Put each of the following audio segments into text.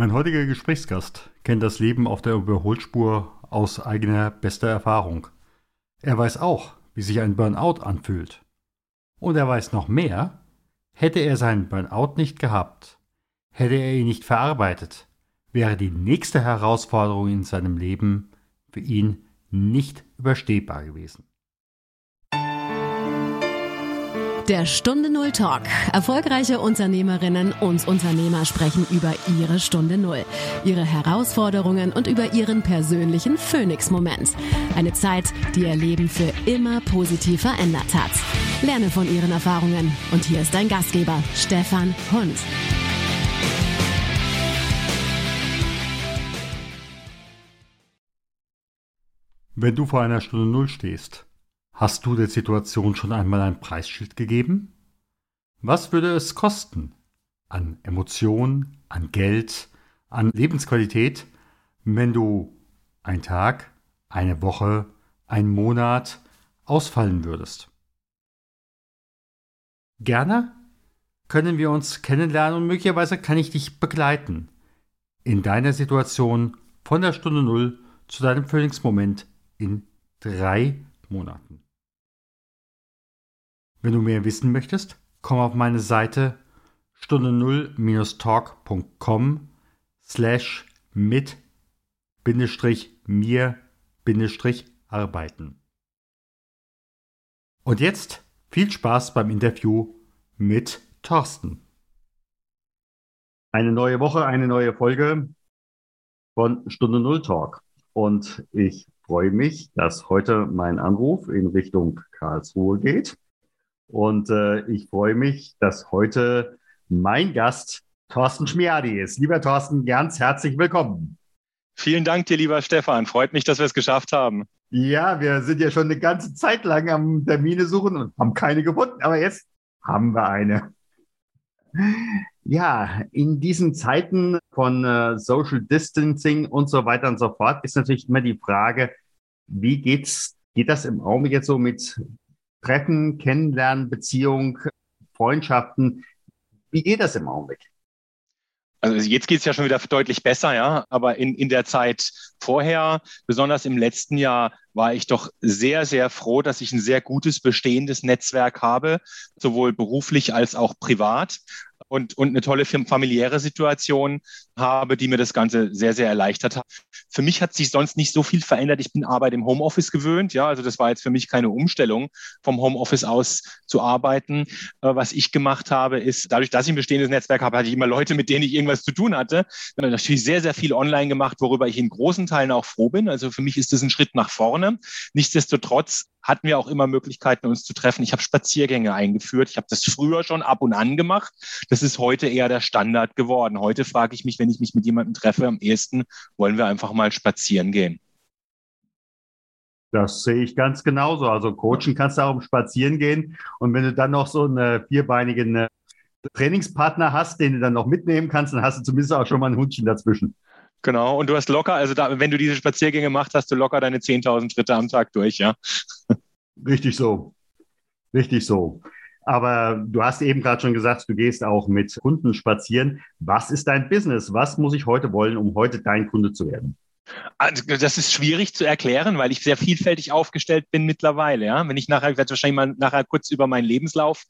Mein heutiger Gesprächsgast kennt das Leben auf der Überholspur aus eigener bester Erfahrung. Er weiß auch, wie sich ein Burnout anfühlt. Und er weiß noch mehr, hätte er seinen Burnout nicht gehabt, hätte er ihn nicht verarbeitet, wäre die nächste Herausforderung in seinem Leben für ihn nicht überstehbar gewesen. Der Stunde Null Talk. Erfolgreiche Unternehmerinnen und Unternehmer sprechen über ihre Stunde Null, ihre Herausforderungen und über ihren persönlichen Phoenix-Moment. Eine Zeit, die ihr Leben für immer positiv verändert hat. Lerne von ihren Erfahrungen. Und hier ist dein Gastgeber, Stefan Hund. Wenn du vor einer Stunde Null stehst, Hast du der Situation schon einmal ein Preisschild gegeben? Was würde es kosten? An Emotion, an Geld, an Lebensqualität, wenn du ein Tag, eine Woche, ein Monat ausfallen würdest? Gerne können wir uns kennenlernen und möglicherweise kann ich dich begleiten in deiner Situation von der Stunde Null zu deinem Phoenix-Moment in drei Monaten. Wenn du mehr wissen möchtest, komm auf meine Seite stunde 0-talk.com slash mit Bindestrich mir Bindestrich arbeiten. Und jetzt viel Spaß beim Interview mit Thorsten. Eine neue Woche, eine neue Folge von Stunde Null Talk. Und ich freue mich, dass heute mein Anruf in Richtung Karlsruhe geht. Und äh, ich freue mich, dass heute mein Gast Thorsten Schmiadi ist. Lieber Thorsten, ganz herzlich willkommen. Vielen Dank dir, lieber Stefan. Freut mich, dass wir es geschafft haben. Ja, wir sind ja schon eine ganze Zeit lang am Termine suchen und haben keine gefunden, aber jetzt haben wir eine. Ja, in diesen Zeiten von äh, Social Distancing und so weiter und so fort ist natürlich immer die Frage, wie geht's, geht das im Augenblick jetzt so mit Treffen, Kennenlernen, Beziehung, Freundschaften. Wie geht das im Augenblick? Also jetzt geht es ja schon wieder deutlich besser, ja. Aber in, in der Zeit vorher, besonders im letzten Jahr, war ich doch sehr, sehr froh, dass ich ein sehr gutes bestehendes Netzwerk habe, sowohl beruflich als auch privat und, und eine tolle familiäre Situation habe, die mir das Ganze sehr, sehr erleichtert hat. Für mich hat sich sonst nicht so viel verändert. Ich bin Arbeit im Homeoffice gewöhnt. Ja, also das war jetzt für mich keine Umstellung, vom Homeoffice aus zu arbeiten. Äh, was ich gemacht habe, ist, dadurch, dass ich ein bestehendes Netzwerk habe, hatte ich immer Leute, mit denen ich irgendwas zu tun hatte. Ich habe natürlich sehr, sehr viel online gemacht, worüber ich in großen Teilen auch froh bin. Also für mich ist das ein Schritt nach vorne. Nichtsdestotrotz hatten wir auch immer Möglichkeiten, uns zu treffen. Ich habe Spaziergänge eingeführt. Ich habe das früher schon ab und an gemacht. Das ist heute eher der Standard geworden. Heute frage ich mich, wenn ich mich mit jemandem treffe, am ehesten wollen wir einfach mal spazieren gehen. Das sehe ich ganz genauso. Also coachen kannst du auch um spazieren gehen. Und wenn du dann noch so einen vierbeinigen äh, Trainingspartner hast, den du dann noch mitnehmen kannst, dann hast du zumindest auch schon mal ein Hundchen dazwischen. Genau, und du hast locker, also da, wenn du diese Spaziergänge machst, hast du locker deine 10.000 Schritte am Tag durch, ja. Richtig so. Richtig so. Aber du hast eben gerade schon gesagt, du gehst auch mit Kunden spazieren. Was ist dein Business? Was muss ich heute wollen, um heute dein Kunde zu werden? Also, das ist schwierig zu erklären, weil ich sehr vielfältig aufgestellt bin mittlerweile. Ja? Wenn ich nachher, ich werde wahrscheinlich mal nachher kurz über meinen Lebenslauf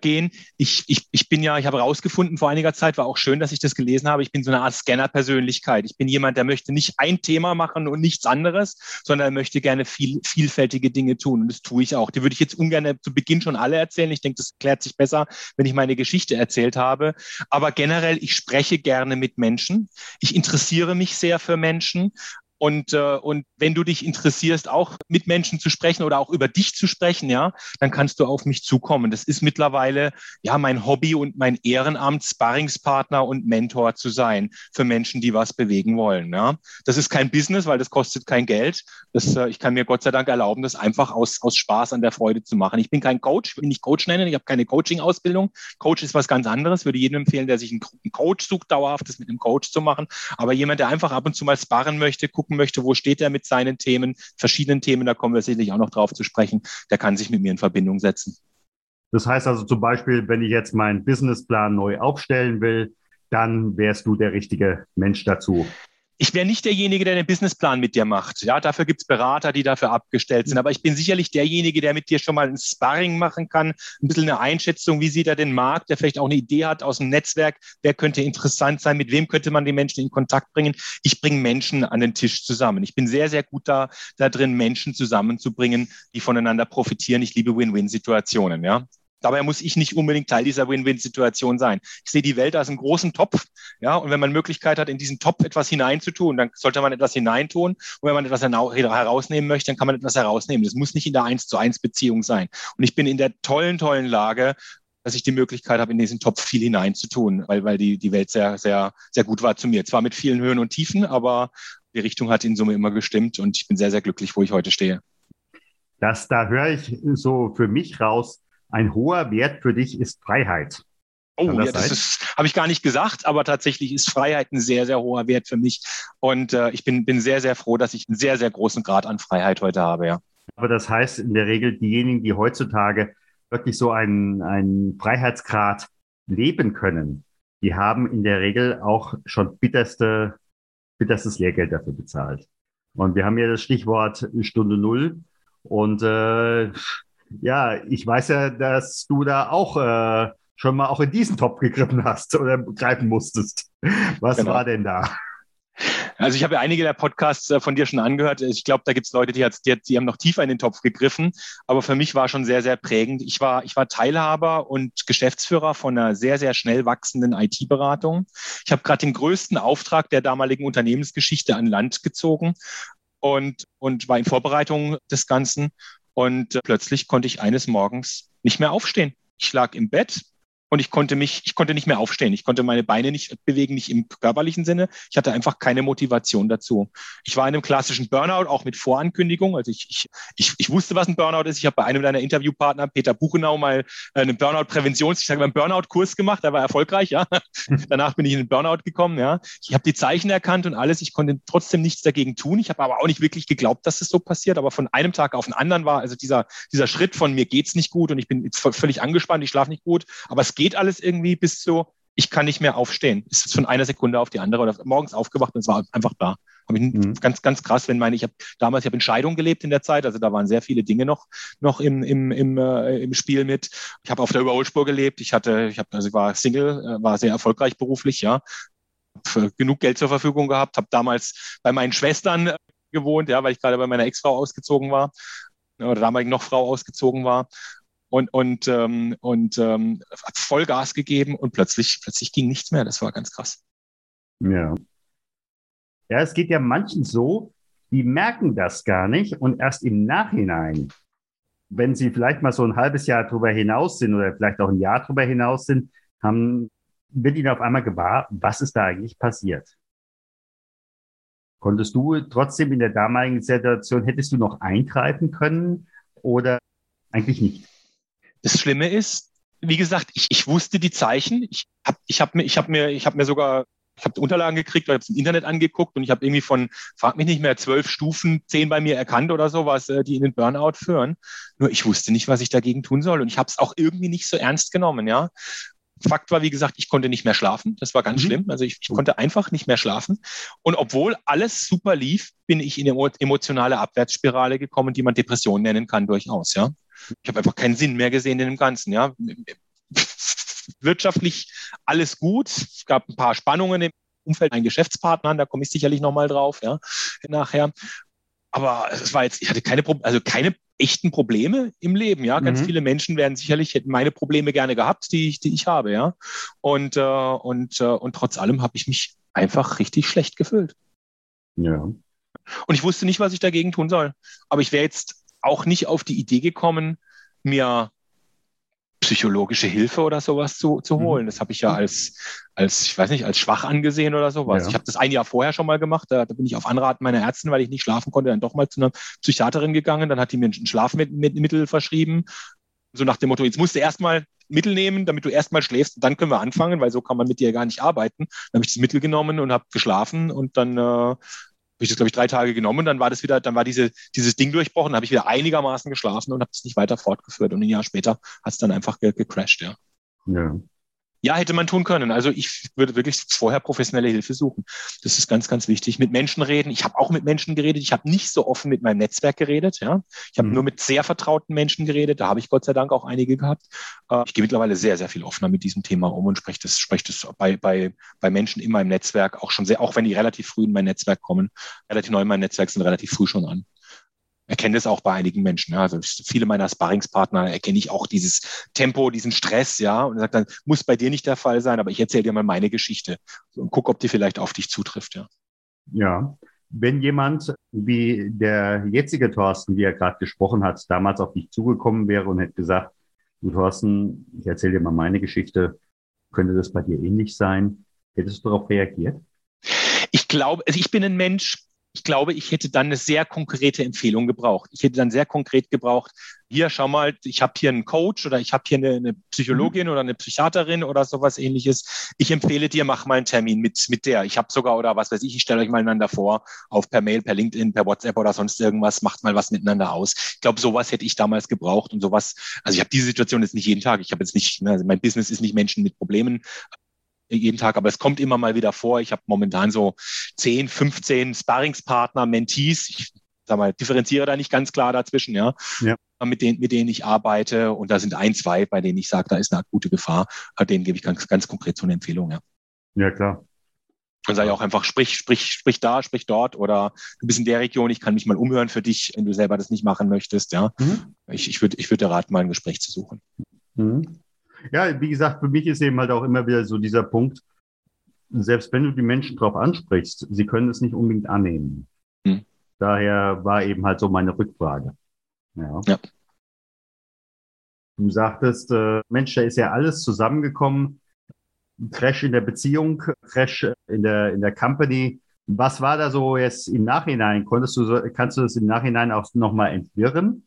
gehen. Ich, ich, ich bin ja, ich habe herausgefunden vor einiger Zeit, war auch schön, dass ich das gelesen habe, ich bin so eine Art Scanner-Persönlichkeit. Ich bin jemand, der möchte nicht ein Thema machen und nichts anderes, sondern er möchte gerne viel, vielfältige Dinge tun. Und das tue ich auch. Die würde ich jetzt ungern zu Beginn schon alle erzählen. Ich denke, das klärt sich besser, wenn ich meine Geschichte erzählt habe. Aber generell, ich spreche gerne mit Menschen. Ich interessiere mich sehr für Menschen und, äh, und wenn du dich interessierst, auch mit Menschen zu sprechen oder auch über dich zu sprechen, ja, dann kannst du auf mich zukommen. Das ist mittlerweile ja mein Hobby und mein Ehrenamt, Sparringspartner und Mentor zu sein für Menschen, die was bewegen wollen. Ja. Das ist kein Business, weil das kostet kein Geld. Das, äh, ich kann mir Gott sei Dank erlauben, das einfach aus, aus Spaß an der Freude zu machen. Ich bin kein Coach, ich will nicht Coach nennen, ich habe keine Coaching-Ausbildung. Coach ist was ganz anderes, würde jedem empfehlen, der sich einen Coach sucht, dauerhaftes mit einem Coach zu machen. Aber jemand, der einfach ab und zu mal sparren möchte, gucken gucken möchte, wo steht er mit seinen Themen, verschiedenen Themen, da kommen wir sicherlich auch noch drauf zu sprechen, der kann sich mit mir in Verbindung setzen. Das heißt also zum Beispiel, wenn ich jetzt meinen Businessplan neu aufstellen will, dann wärst du der richtige Mensch dazu ich wäre nicht derjenige, der den Businessplan mit dir macht. Ja, dafür gibt's Berater, die dafür abgestellt sind. Aber ich bin sicherlich derjenige, der mit dir schon mal ein Sparring machen kann, ein bisschen eine Einschätzung, wie sieht er den Markt, der vielleicht auch eine Idee hat aus dem Netzwerk, wer könnte interessant sein, mit wem könnte man die Menschen in Kontakt bringen. Ich bringe Menschen an den Tisch zusammen. Ich bin sehr, sehr gut da, da drin, Menschen zusammenzubringen, die voneinander profitieren. Ich liebe Win-Win-Situationen. Ja, Dabei muss ich nicht unbedingt Teil dieser Win-Win-Situation sein. Ich sehe die Welt als einen großen Topf, ja, und wenn man Möglichkeit hat, in diesen Topf etwas hineinzutun, dann sollte man etwas hineintun. Und wenn man etwas herausnehmen möchte, dann kann man etwas herausnehmen. Das muss nicht in der Eins zu eins Beziehung sein. Und ich bin in der tollen, tollen Lage, dass ich die Möglichkeit habe, in diesen Topf viel hineinzutun, weil, weil die, die Welt sehr, sehr, sehr gut war zu mir. Zwar mit vielen Höhen und Tiefen, aber die Richtung hat in Summe immer gestimmt und ich bin sehr, sehr glücklich, wo ich heute stehe. Das, da höre ich so für mich raus, ein hoher Wert für dich ist Freiheit. Oh, das ja, das ist, habe ich gar nicht gesagt, aber tatsächlich ist Freiheit ein sehr, sehr hoher Wert für mich. Und äh, ich bin, bin sehr, sehr froh, dass ich einen sehr, sehr großen Grad an Freiheit heute habe, ja. Aber das heißt in der Regel, diejenigen, die heutzutage wirklich so einen, einen Freiheitsgrad leben können, die haben in der Regel auch schon bitterste, bitterstes Lehrgeld dafür bezahlt. Und wir haben ja das Stichwort Stunde Null. Und äh, ja, ich weiß ja, dass du da auch äh, schon mal auch in diesen Topf gegriffen hast oder greifen musstest. Was genau. war denn da? Also ich habe ja einige der Podcasts äh, von dir schon angehört. Ich glaube, da gibt es Leute, die, die, die haben noch tiefer in den Topf gegriffen. Aber für mich war schon sehr, sehr prägend. Ich war, ich war Teilhaber und Geschäftsführer von einer sehr, sehr schnell wachsenden IT-Beratung. Ich habe gerade den größten Auftrag der damaligen Unternehmensgeschichte an Land gezogen und, und war in Vorbereitung des Ganzen und äh, plötzlich konnte ich eines Morgens nicht mehr aufstehen. Ich lag im Bett, und ich konnte mich, ich konnte nicht mehr aufstehen. Ich konnte meine Beine nicht bewegen, nicht im körperlichen Sinne. Ich hatte einfach keine Motivation dazu. Ich war in einem klassischen Burnout, auch mit Vorankündigung. Also ich, ich, ich, ich wusste, was ein Burnout ist. Ich habe bei einem deiner Interviewpartner, Peter Buchenau, mal einen Burnout-Präventions, ich sage mal, einen Burnout-Kurs gemacht. Der war erfolgreich, ja. Danach bin ich in den Burnout gekommen, ja. Ich habe die Zeichen erkannt und alles. Ich konnte trotzdem nichts dagegen tun. Ich habe aber auch nicht wirklich geglaubt, dass es das so passiert. Aber von einem Tag auf den anderen war also dieser, dieser Schritt von mir geht's nicht gut und ich bin völlig angespannt, ich schlafe nicht gut. Aber es geht geht alles irgendwie bis zu, ich kann nicht mehr aufstehen. Es ist von einer Sekunde auf die andere oder morgens aufgewacht und es war einfach da. Ich mhm. Ganz, ganz krass, wenn meine, ich habe damals, ich habe in Scheidung gelebt in der Zeit, also da waren sehr viele Dinge noch, noch im, im, im, äh, im Spiel mit. Ich habe auf der Überholspur gelebt, ich hatte, ich habe, also ich war Single, äh, war sehr erfolgreich beruflich, ja. Hab äh, genug Geld zur Verfügung gehabt, habe damals bei meinen Schwestern äh, gewohnt, ja, weil ich gerade bei meiner Ex-Frau ausgezogen war oder damaligen noch Frau ausgezogen war und, und, ähm, und ähm, hat Vollgas gegeben und plötzlich, plötzlich ging nichts mehr. Das war ganz krass. Ja. Ja, es geht ja manchen so, die merken das gar nicht und erst im Nachhinein, wenn sie vielleicht mal so ein halbes Jahr drüber hinaus sind oder vielleicht auch ein Jahr drüber hinaus sind, haben, wird ihnen auf einmal gewahr, was ist da eigentlich passiert. Konntest du trotzdem in der damaligen Situation, hättest du noch eingreifen können oder eigentlich nicht? Das Schlimme ist, wie gesagt, ich, ich wusste die Zeichen. Ich habe ich hab mir, ich hab mir, ich hab mir sogar ich habe Unterlagen gekriegt, ich habe im Internet angeguckt und ich habe irgendwie von, frag mich nicht mehr, zwölf Stufen, zehn bei mir erkannt oder so, was äh, die in den Burnout führen. Nur ich wusste nicht, was ich dagegen tun soll und ich habe es auch irgendwie nicht so ernst genommen, ja. Fakt war, wie gesagt, ich konnte nicht mehr schlafen. Das war ganz mhm. schlimm. Also ich, ich, konnte einfach nicht mehr schlafen. Und obwohl alles super lief, bin ich in eine emotionale Abwärtsspirale gekommen, die man Depression nennen kann, durchaus, ja. Ich habe einfach keinen Sinn mehr gesehen in dem Ganzen. Ja. Wirtschaftlich alles gut. Es gab ein paar Spannungen im Umfeld ein Geschäftspartner, da komme ich sicherlich nochmal drauf, ja, nachher. Aber es war jetzt, ich hatte keine, also keine echten Probleme im Leben, ja. Ganz mhm. viele Menschen werden sicherlich hätten meine Probleme gerne gehabt, die ich, die ich habe, ja. Und, äh, und, äh, und trotz allem habe ich mich einfach richtig schlecht gefühlt. Ja. Und ich wusste nicht, was ich dagegen tun soll. Aber ich wäre jetzt auch nicht auf die Idee gekommen, mir psychologische Hilfe oder sowas zu, zu mhm. holen. Das habe ich ja als, als, ich weiß nicht, als schwach angesehen oder sowas. Ja. Ich habe das ein Jahr vorher schon mal gemacht. Da, da, bin ich auf Anraten meiner Ärztin, weil ich nicht schlafen konnte, dann doch mal zu einer Psychiaterin gegangen. Dann hat die mir ein Schlafmittel verschrieben. So nach dem Motto, jetzt musst du erstmal Mittel nehmen, damit du erstmal schläfst, dann können wir anfangen, weil so kann man mit dir gar nicht arbeiten. Dann habe ich das Mittel genommen und habe geschlafen und dann äh, ich das, glaube ich, drei Tage genommen, dann war das wieder, dann war diese, dieses Ding durchbrochen, habe ich wieder einigermaßen geschlafen und habe es nicht weiter fortgeführt. Und ein Jahr später hat es dann einfach ge gecrashed, ja. Ja. Ja, hätte man tun können. Also ich würde wirklich vorher professionelle Hilfe suchen. Das ist ganz, ganz wichtig. Mit Menschen reden. Ich habe auch mit Menschen geredet. Ich habe nicht so offen mit meinem Netzwerk geredet. Ja, ich habe mhm. nur mit sehr vertrauten Menschen geredet. Da habe ich Gott sei Dank auch einige gehabt. Äh, ich gehe mittlerweile sehr, sehr viel offener mit diesem Thema um und spreche das, spreche das bei, bei, bei Menschen in meinem Netzwerk auch schon sehr, auch wenn die relativ früh in mein Netzwerk kommen, relativ neu in mein Netzwerk sind, relativ früh schon an erkenne das auch bei einigen Menschen. Ja. Also viele meiner Sparringspartner erkenne ich auch dieses Tempo, diesen Stress, ja, und sagt dann, muss bei dir nicht der Fall sein, aber ich erzähle dir mal meine Geschichte und guck, ob die vielleicht auf dich zutrifft, ja. Ja. Wenn jemand wie der jetzige Thorsten, wie er gerade gesprochen hat, damals auf dich zugekommen wäre und hätte gesagt, du Thorsten, ich erzähle dir mal meine Geschichte, könnte das bei dir ähnlich sein? Hättest du darauf reagiert? Ich glaube, also ich bin ein Mensch, ich glaube, ich hätte dann eine sehr konkrete Empfehlung gebraucht. Ich hätte dann sehr konkret gebraucht, hier, schau mal, ich habe hier einen Coach oder ich habe hier eine, eine Psychologin mhm. oder eine Psychiaterin oder sowas ähnliches. Ich empfehle dir, mach mal einen Termin mit, mit der. Ich habe sogar, oder was weiß ich, ich stelle euch mal einander vor, auf per Mail, per LinkedIn, per WhatsApp oder sonst irgendwas, macht mal was miteinander aus. Ich glaube, sowas hätte ich damals gebraucht und sowas, also ich habe diese Situation jetzt nicht jeden Tag. Ich habe jetzt nicht, also mein Business ist nicht Menschen mit Problemen jeden Tag, aber es kommt immer mal wieder vor. Ich habe momentan so 10, 15 Sparringspartner, Mentees. Ich sag mal, differenziere da nicht ganz klar dazwischen, ja. ja. Mit, denen, mit denen ich arbeite. Und da sind ein, zwei, bei denen ich sage, da ist eine akute Gefahr. Denen gebe ich ganz, ganz konkret so eine Empfehlung, ja. Ja, klar. Und sage ich auch einfach, sprich, sprich, sprich da, sprich dort oder du bist in der Region, ich kann mich mal umhören für dich, wenn du selber das nicht machen möchtest, ja. Mhm. Ich, ich würde ich würde raten, mal ein Gespräch zu suchen. Mhm. Ja, wie gesagt, für mich ist eben halt auch immer wieder so dieser Punkt, selbst wenn du die Menschen darauf ansprichst, sie können es nicht unbedingt annehmen. Hm. Daher war eben halt so meine Rückfrage. Ja. ja. Du sagtest, äh, Mensch, da ist ja alles zusammengekommen. Crash in der Beziehung, Crash in der, in der Company. Was war da so jetzt im Nachhinein? Konntest du so, kannst du das im Nachhinein auch nochmal entwirren?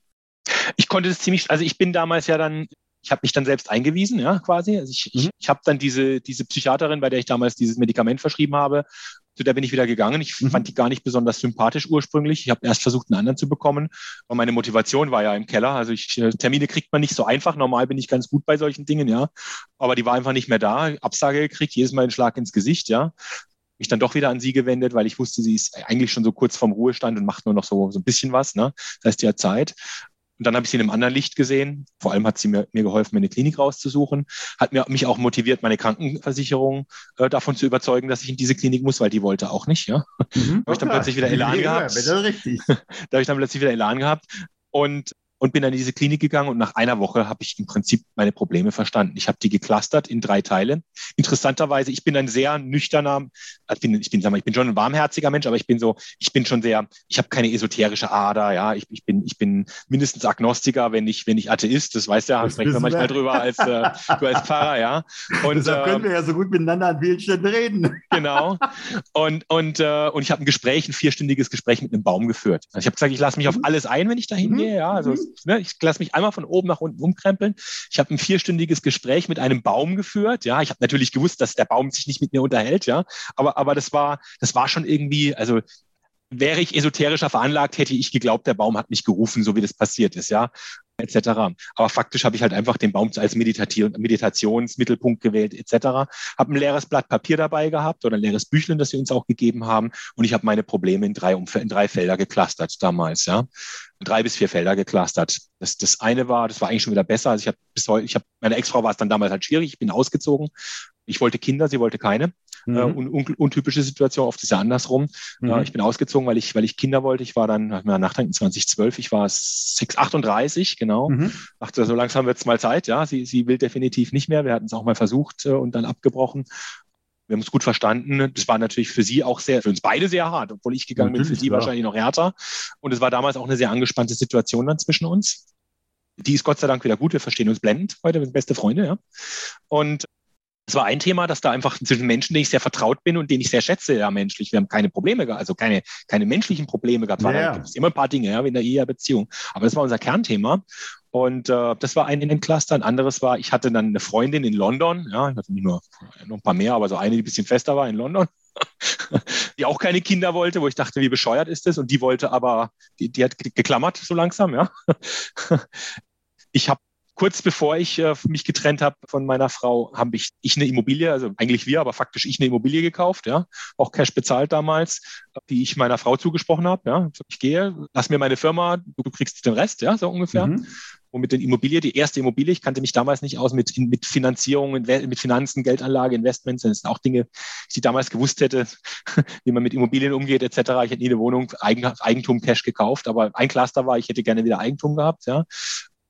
Ich konnte es ziemlich, also ich bin damals ja dann ich habe mich dann selbst eingewiesen, ja, quasi. Also ich, mhm. ich, ich habe dann diese, diese Psychiaterin, bei der ich damals dieses Medikament verschrieben habe, zu der bin ich wieder gegangen. Ich mhm. fand die gar nicht besonders sympathisch ursprünglich. Ich habe erst versucht, einen anderen zu bekommen. Aber meine Motivation war ja im Keller. Also ich, äh, Termine kriegt man nicht so einfach. Normal bin ich ganz gut bei solchen Dingen, ja. Aber die war einfach nicht mehr da. Absage gekriegt, jedes Mal einen Schlag ins Gesicht, ja mich dann doch wieder an sie gewendet, weil ich wusste, sie ist eigentlich schon so kurz vorm Ruhestand und macht nur noch so, so ein bisschen was. Ne? Das heißt, die hat Zeit. Und dann habe ich sie in einem anderen Licht gesehen. Vor allem hat sie mir, mir geholfen, mir eine Klinik rauszusuchen. Hat mir, mich auch motiviert, meine Krankenversicherung äh, davon zu überzeugen, dass ich in diese Klinik muss, weil die wollte auch nicht. Ja? Mhm, da habe ich dann plötzlich wieder Elan ja, gehabt. Ja, richtig. da habe ich dann plötzlich wieder Elan gehabt. Und und bin dann in diese Klinik gegangen und nach einer Woche habe ich im Prinzip meine Probleme verstanden. Ich habe die geclustert in drei Teile. Interessanterweise, ich bin ein sehr nüchterner, ich bin, ich bin, sag mal, ich bin schon ein warmherziger Mensch, aber ich bin so, ich bin schon sehr, ich habe keine esoterische Ader, ja, ich, ich bin, ich bin mindestens Agnostiker, wenn ich, wenn ich Atheist, das weißt du ja, sprechen wir manchmal drüber als, äh, du als Pfarrer, ja. Und, Deshalb können wir ja so gut miteinander an vielen Stellen reden. Genau. Und, und, äh, und ich habe ein Gespräch, ein vierstündiges Gespräch mit einem Baum geführt. Also ich habe gesagt, ich lasse mich auf mhm. alles ein, wenn ich da hingehe, mhm. ja, also ne, ich lasse mich einmal von oben nach unten umkrempeln. Ich habe ein vierstündiges Gespräch mit einem Baum geführt. Ja, ich habe natürlich gewusst, dass der Baum sich nicht mit mir unterhält. Ja, aber aber das war das war schon irgendwie, also wäre ich esoterischer veranlagt, hätte ich geglaubt, der Baum hat mich gerufen, so wie das passiert ist, ja, etc. Aber faktisch habe ich halt einfach den Baum als Meditation, Meditationsmittelpunkt gewählt, etc. Habe ein leeres Blatt Papier dabei gehabt oder ein leeres Büchlein, das sie uns auch gegeben haben, und ich habe meine Probleme in drei, in drei Felder geklustert damals, ja drei bis vier Felder geclustert. Das, das eine war, das war eigentlich schon wieder besser. Also ich habe bis heute, ich habe, meine Ex-Frau war es dann damals halt schwierig. Ich bin ausgezogen. Ich wollte Kinder, sie wollte keine. Mhm. Äh, un, un, untypische Situation, oft ist ja andersrum. Mhm. Äh, ich bin ausgezogen, weil ich, weil ich Kinder wollte. Ich war dann, nach mir nachdenken, 2012, ich war 6, 38, genau. Mhm. Dachte, so langsam wird es mal Zeit, ja. Sie, sie will definitiv nicht mehr. Wir hatten es auch mal versucht äh, und dann abgebrochen. Wir haben uns gut verstanden. Das war natürlich für sie auch sehr, für uns beide sehr hart, obwohl ich gegangen natürlich, bin, für sie klar. wahrscheinlich noch härter. Und es war damals auch eine sehr angespannte Situation dann zwischen uns. Die ist Gott sei Dank wieder gut. Wir verstehen uns blendend heute, wir sind beste Freunde, ja. Und es war ein Thema, dass da einfach zwischen Menschen, denen ich sehr vertraut bin und denen ich sehr schätze, ja, menschlich. Wir haben keine Probleme also keine, keine menschlichen Probleme gehabt. Ja. Da gibt immer ein paar Dinge, ja, in der Ehebeziehung. Aber das war unser Kernthema. Und äh, das war ein in dem Cluster. Ein anderes war, ich hatte dann eine Freundin in London, ja, ich hatte nicht nur noch ein paar mehr, aber so eine, die ein bisschen fester war in London, die auch keine Kinder wollte, wo ich dachte, wie bescheuert ist das? Und die wollte aber, die, die hat geklammert so langsam, ja. Ich habe kurz bevor ich äh, mich getrennt habe von meiner Frau, habe ich, ich eine Immobilie, also eigentlich wir, aber faktisch ich eine Immobilie gekauft, ja, auch Cash bezahlt damals, die ich meiner Frau zugesprochen habe, ja. Ich gehe, lass mir meine Firma, du kriegst den Rest, ja, so ungefähr. Mhm. Und mit den Immobilien, die erste Immobilie, ich kannte mich damals nicht aus mit, mit Finanzierung, mit Finanzen, Geldanlage, Investments. Das sind auch Dinge, die ich damals gewusst hätte, wie man mit Immobilien umgeht, etc. Ich hätte nie eine Wohnung, Eigentum, Cash gekauft, aber ein Cluster war, ich hätte gerne wieder Eigentum gehabt, ja.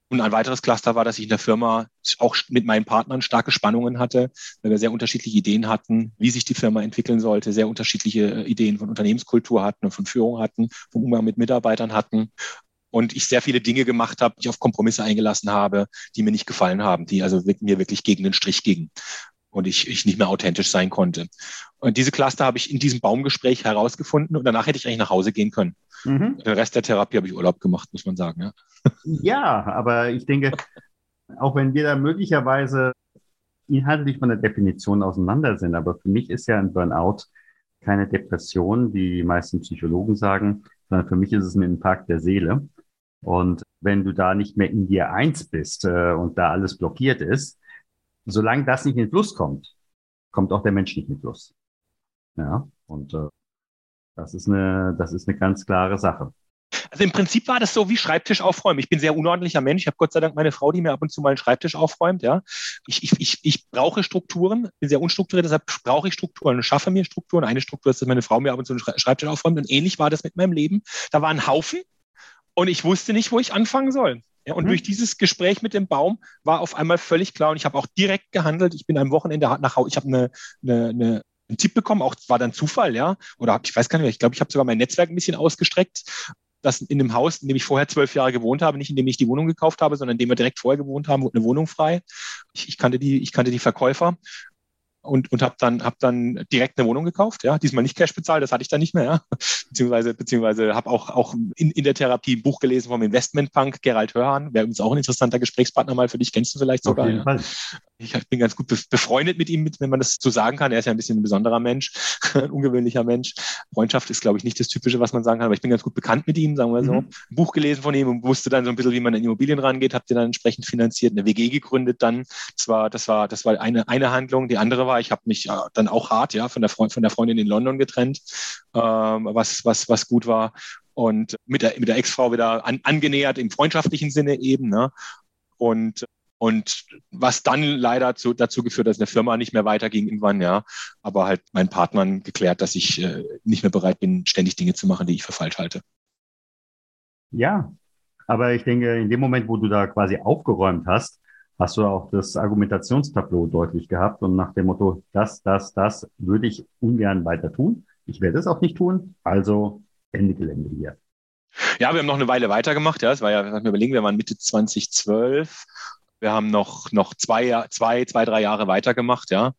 Und ein weiteres Cluster war, dass ich in der Firma auch mit meinen Partnern starke Spannungen hatte, weil wir sehr unterschiedliche Ideen hatten, wie sich die Firma entwickeln sollte, sehr unterschiedliche Ideen von Unternehmenskultur hatten und von Führung hatten, vom Umgang mit Mitarbeitern hatten. Und ich sehr viele Dinge gemacht habe, ich auf Kompromisse eingelassen habe, die mir nicht gefallen haben, die also mir wirklich gegen den Strich gingen und ich, ich nicht mehr authentisch sein konnte. Und diese Cluster habe ich in diesem Baumgespräch herausgefunden und danach hätte ich eigentlich nach Hause gehen können. Mhm. Den Rest der Therapie habe ich Urlaub gemacht, muss man sagen. Ja, ja aber ich denke, auch wenn wir da möglicherweise inhaltlich von der Definition auseinander sind, aber für mich ist ja ein Burnout keine Depression, wie die meisten Psychologen sagen, sondern für mich ist es ein Infarkt der Seele. Und wenn du da nicht mehr in dir eins bist äh, und da alles blockiert ist, solange das nicht in den Fluss kommt, kommt auch der Mensch nicht in den Fluss. Ja, und äh, das ist eine, das ist eine ganz klare Sache. Also im Prinzip war das so wie Schreibtisch aufräumen. Ich bin sehr unordentlicher Mensch. Ich habe Gott sei Dank meine Frau, die mir ab und zu mal einen Schreibtisch aufräumt. Ja, ich, ich, ich, ich brauche Strukturen, bin sehr unstrukturiert, deshalb brauche ich Strukturen und schaffe mir Strukturen. Eine Struktur ist, dass meine Frau mir ab und zu einen Schreibtisch aufräumt. Und ähnlich war das mit meinem Leben. Da war ein Haufen und ich wusste nicht, wo ich anfangen soll. Ja, und mhm. durch dieses Gespräch mit dem Baum war auf einmal völlig klar und ich habe auch direkt gehandelt. Ich bin am Wochenende nach Hause, ich habe eine, eine, eine einen Tipp bekommen, auch war dann Zufall, ja, oder ich weiß gar nicht mehr, ich glaube, ich habe sogar mein Netzwerk ein bisschen ausgestreckt dass in dem Haus, in dem ich vorher zwölf Jahre gewohnt habe, nicht in dem ich die Wohnung gekauft habe, sondern in dem wir direkt vorher gewohnt haben, wurde eine Wohnung frei. Ich, ich kannte die, ich kannte die Verkäufer und, und habe dann, hab dann direkt eine Wohnung gekauft. Ja, diesmal nicht Cash bezahlt, das hatte ich dann nicht mehr. Ja? Beziehungsweise, beziehungsweise habe auch, auch in, in der Therapie ein Buch gelesen vom Investmentpunk Gerald Hörhan. Wäre übrigens auch ein interessanter Gesprächspartner mal für dich, kennst du vielleicht sogar. Auf jeden? Fall. Ich bin ganz gut befreundet mit ihm, wenn man das so sagen kann. Er ist ja ein bisschen ein besonderer Mensch, ein ungewöhnlicher Mensch. Freundschaft ist, glaube ich, nicht das Typische, was man sagen kann, aber ich bin ganz gut bekannt mit ihm, sagen wir so. Mhm. Ein Buch gelesen von ihm und wusste dann so ein bisschen, wie man an Immobilien rangeht, habt ihr dann entsprechend finanziert, eine WG gegründet dann. Das war, das war, das war eine, eine Handlung. Die andere war, ich habe mich äh, dann auch hart, ja, von der, Freund, von der Freundin in London getrennt, ähm, was, was, was gut war. Und mit der, mit der Ex-Frau wieder an, angenähert im freundschaftlichen Sinne eben. Ne? Und und was dann leider zu, dazu geführt, dass eine Firma nicht mehr weiterging irgendwann, ja. Aber halt meinen Partnern geklärt, dass ich äh, nicht mehr bereit bin, ständig Dinge zu machen, die ich für falsch halte. Ja, aber ich denke, in dem Moment, wo du da quasi aufgeräumt hast, hast du auch das Argumentationstableau deutlich gehabt und nach dem Motto, das, das, das würde ich ungern weiter tun. Ich werde es auch nicht tun. Also Ende Gelände hier. Ja, wir haben noch eine Weile weitergemacht. Ja, es war ja, wir überlegen, wir waren Mitte 2012 wir haben noch, noch zwei, zwei, zwei, drei Jahre weitergemacht, ja,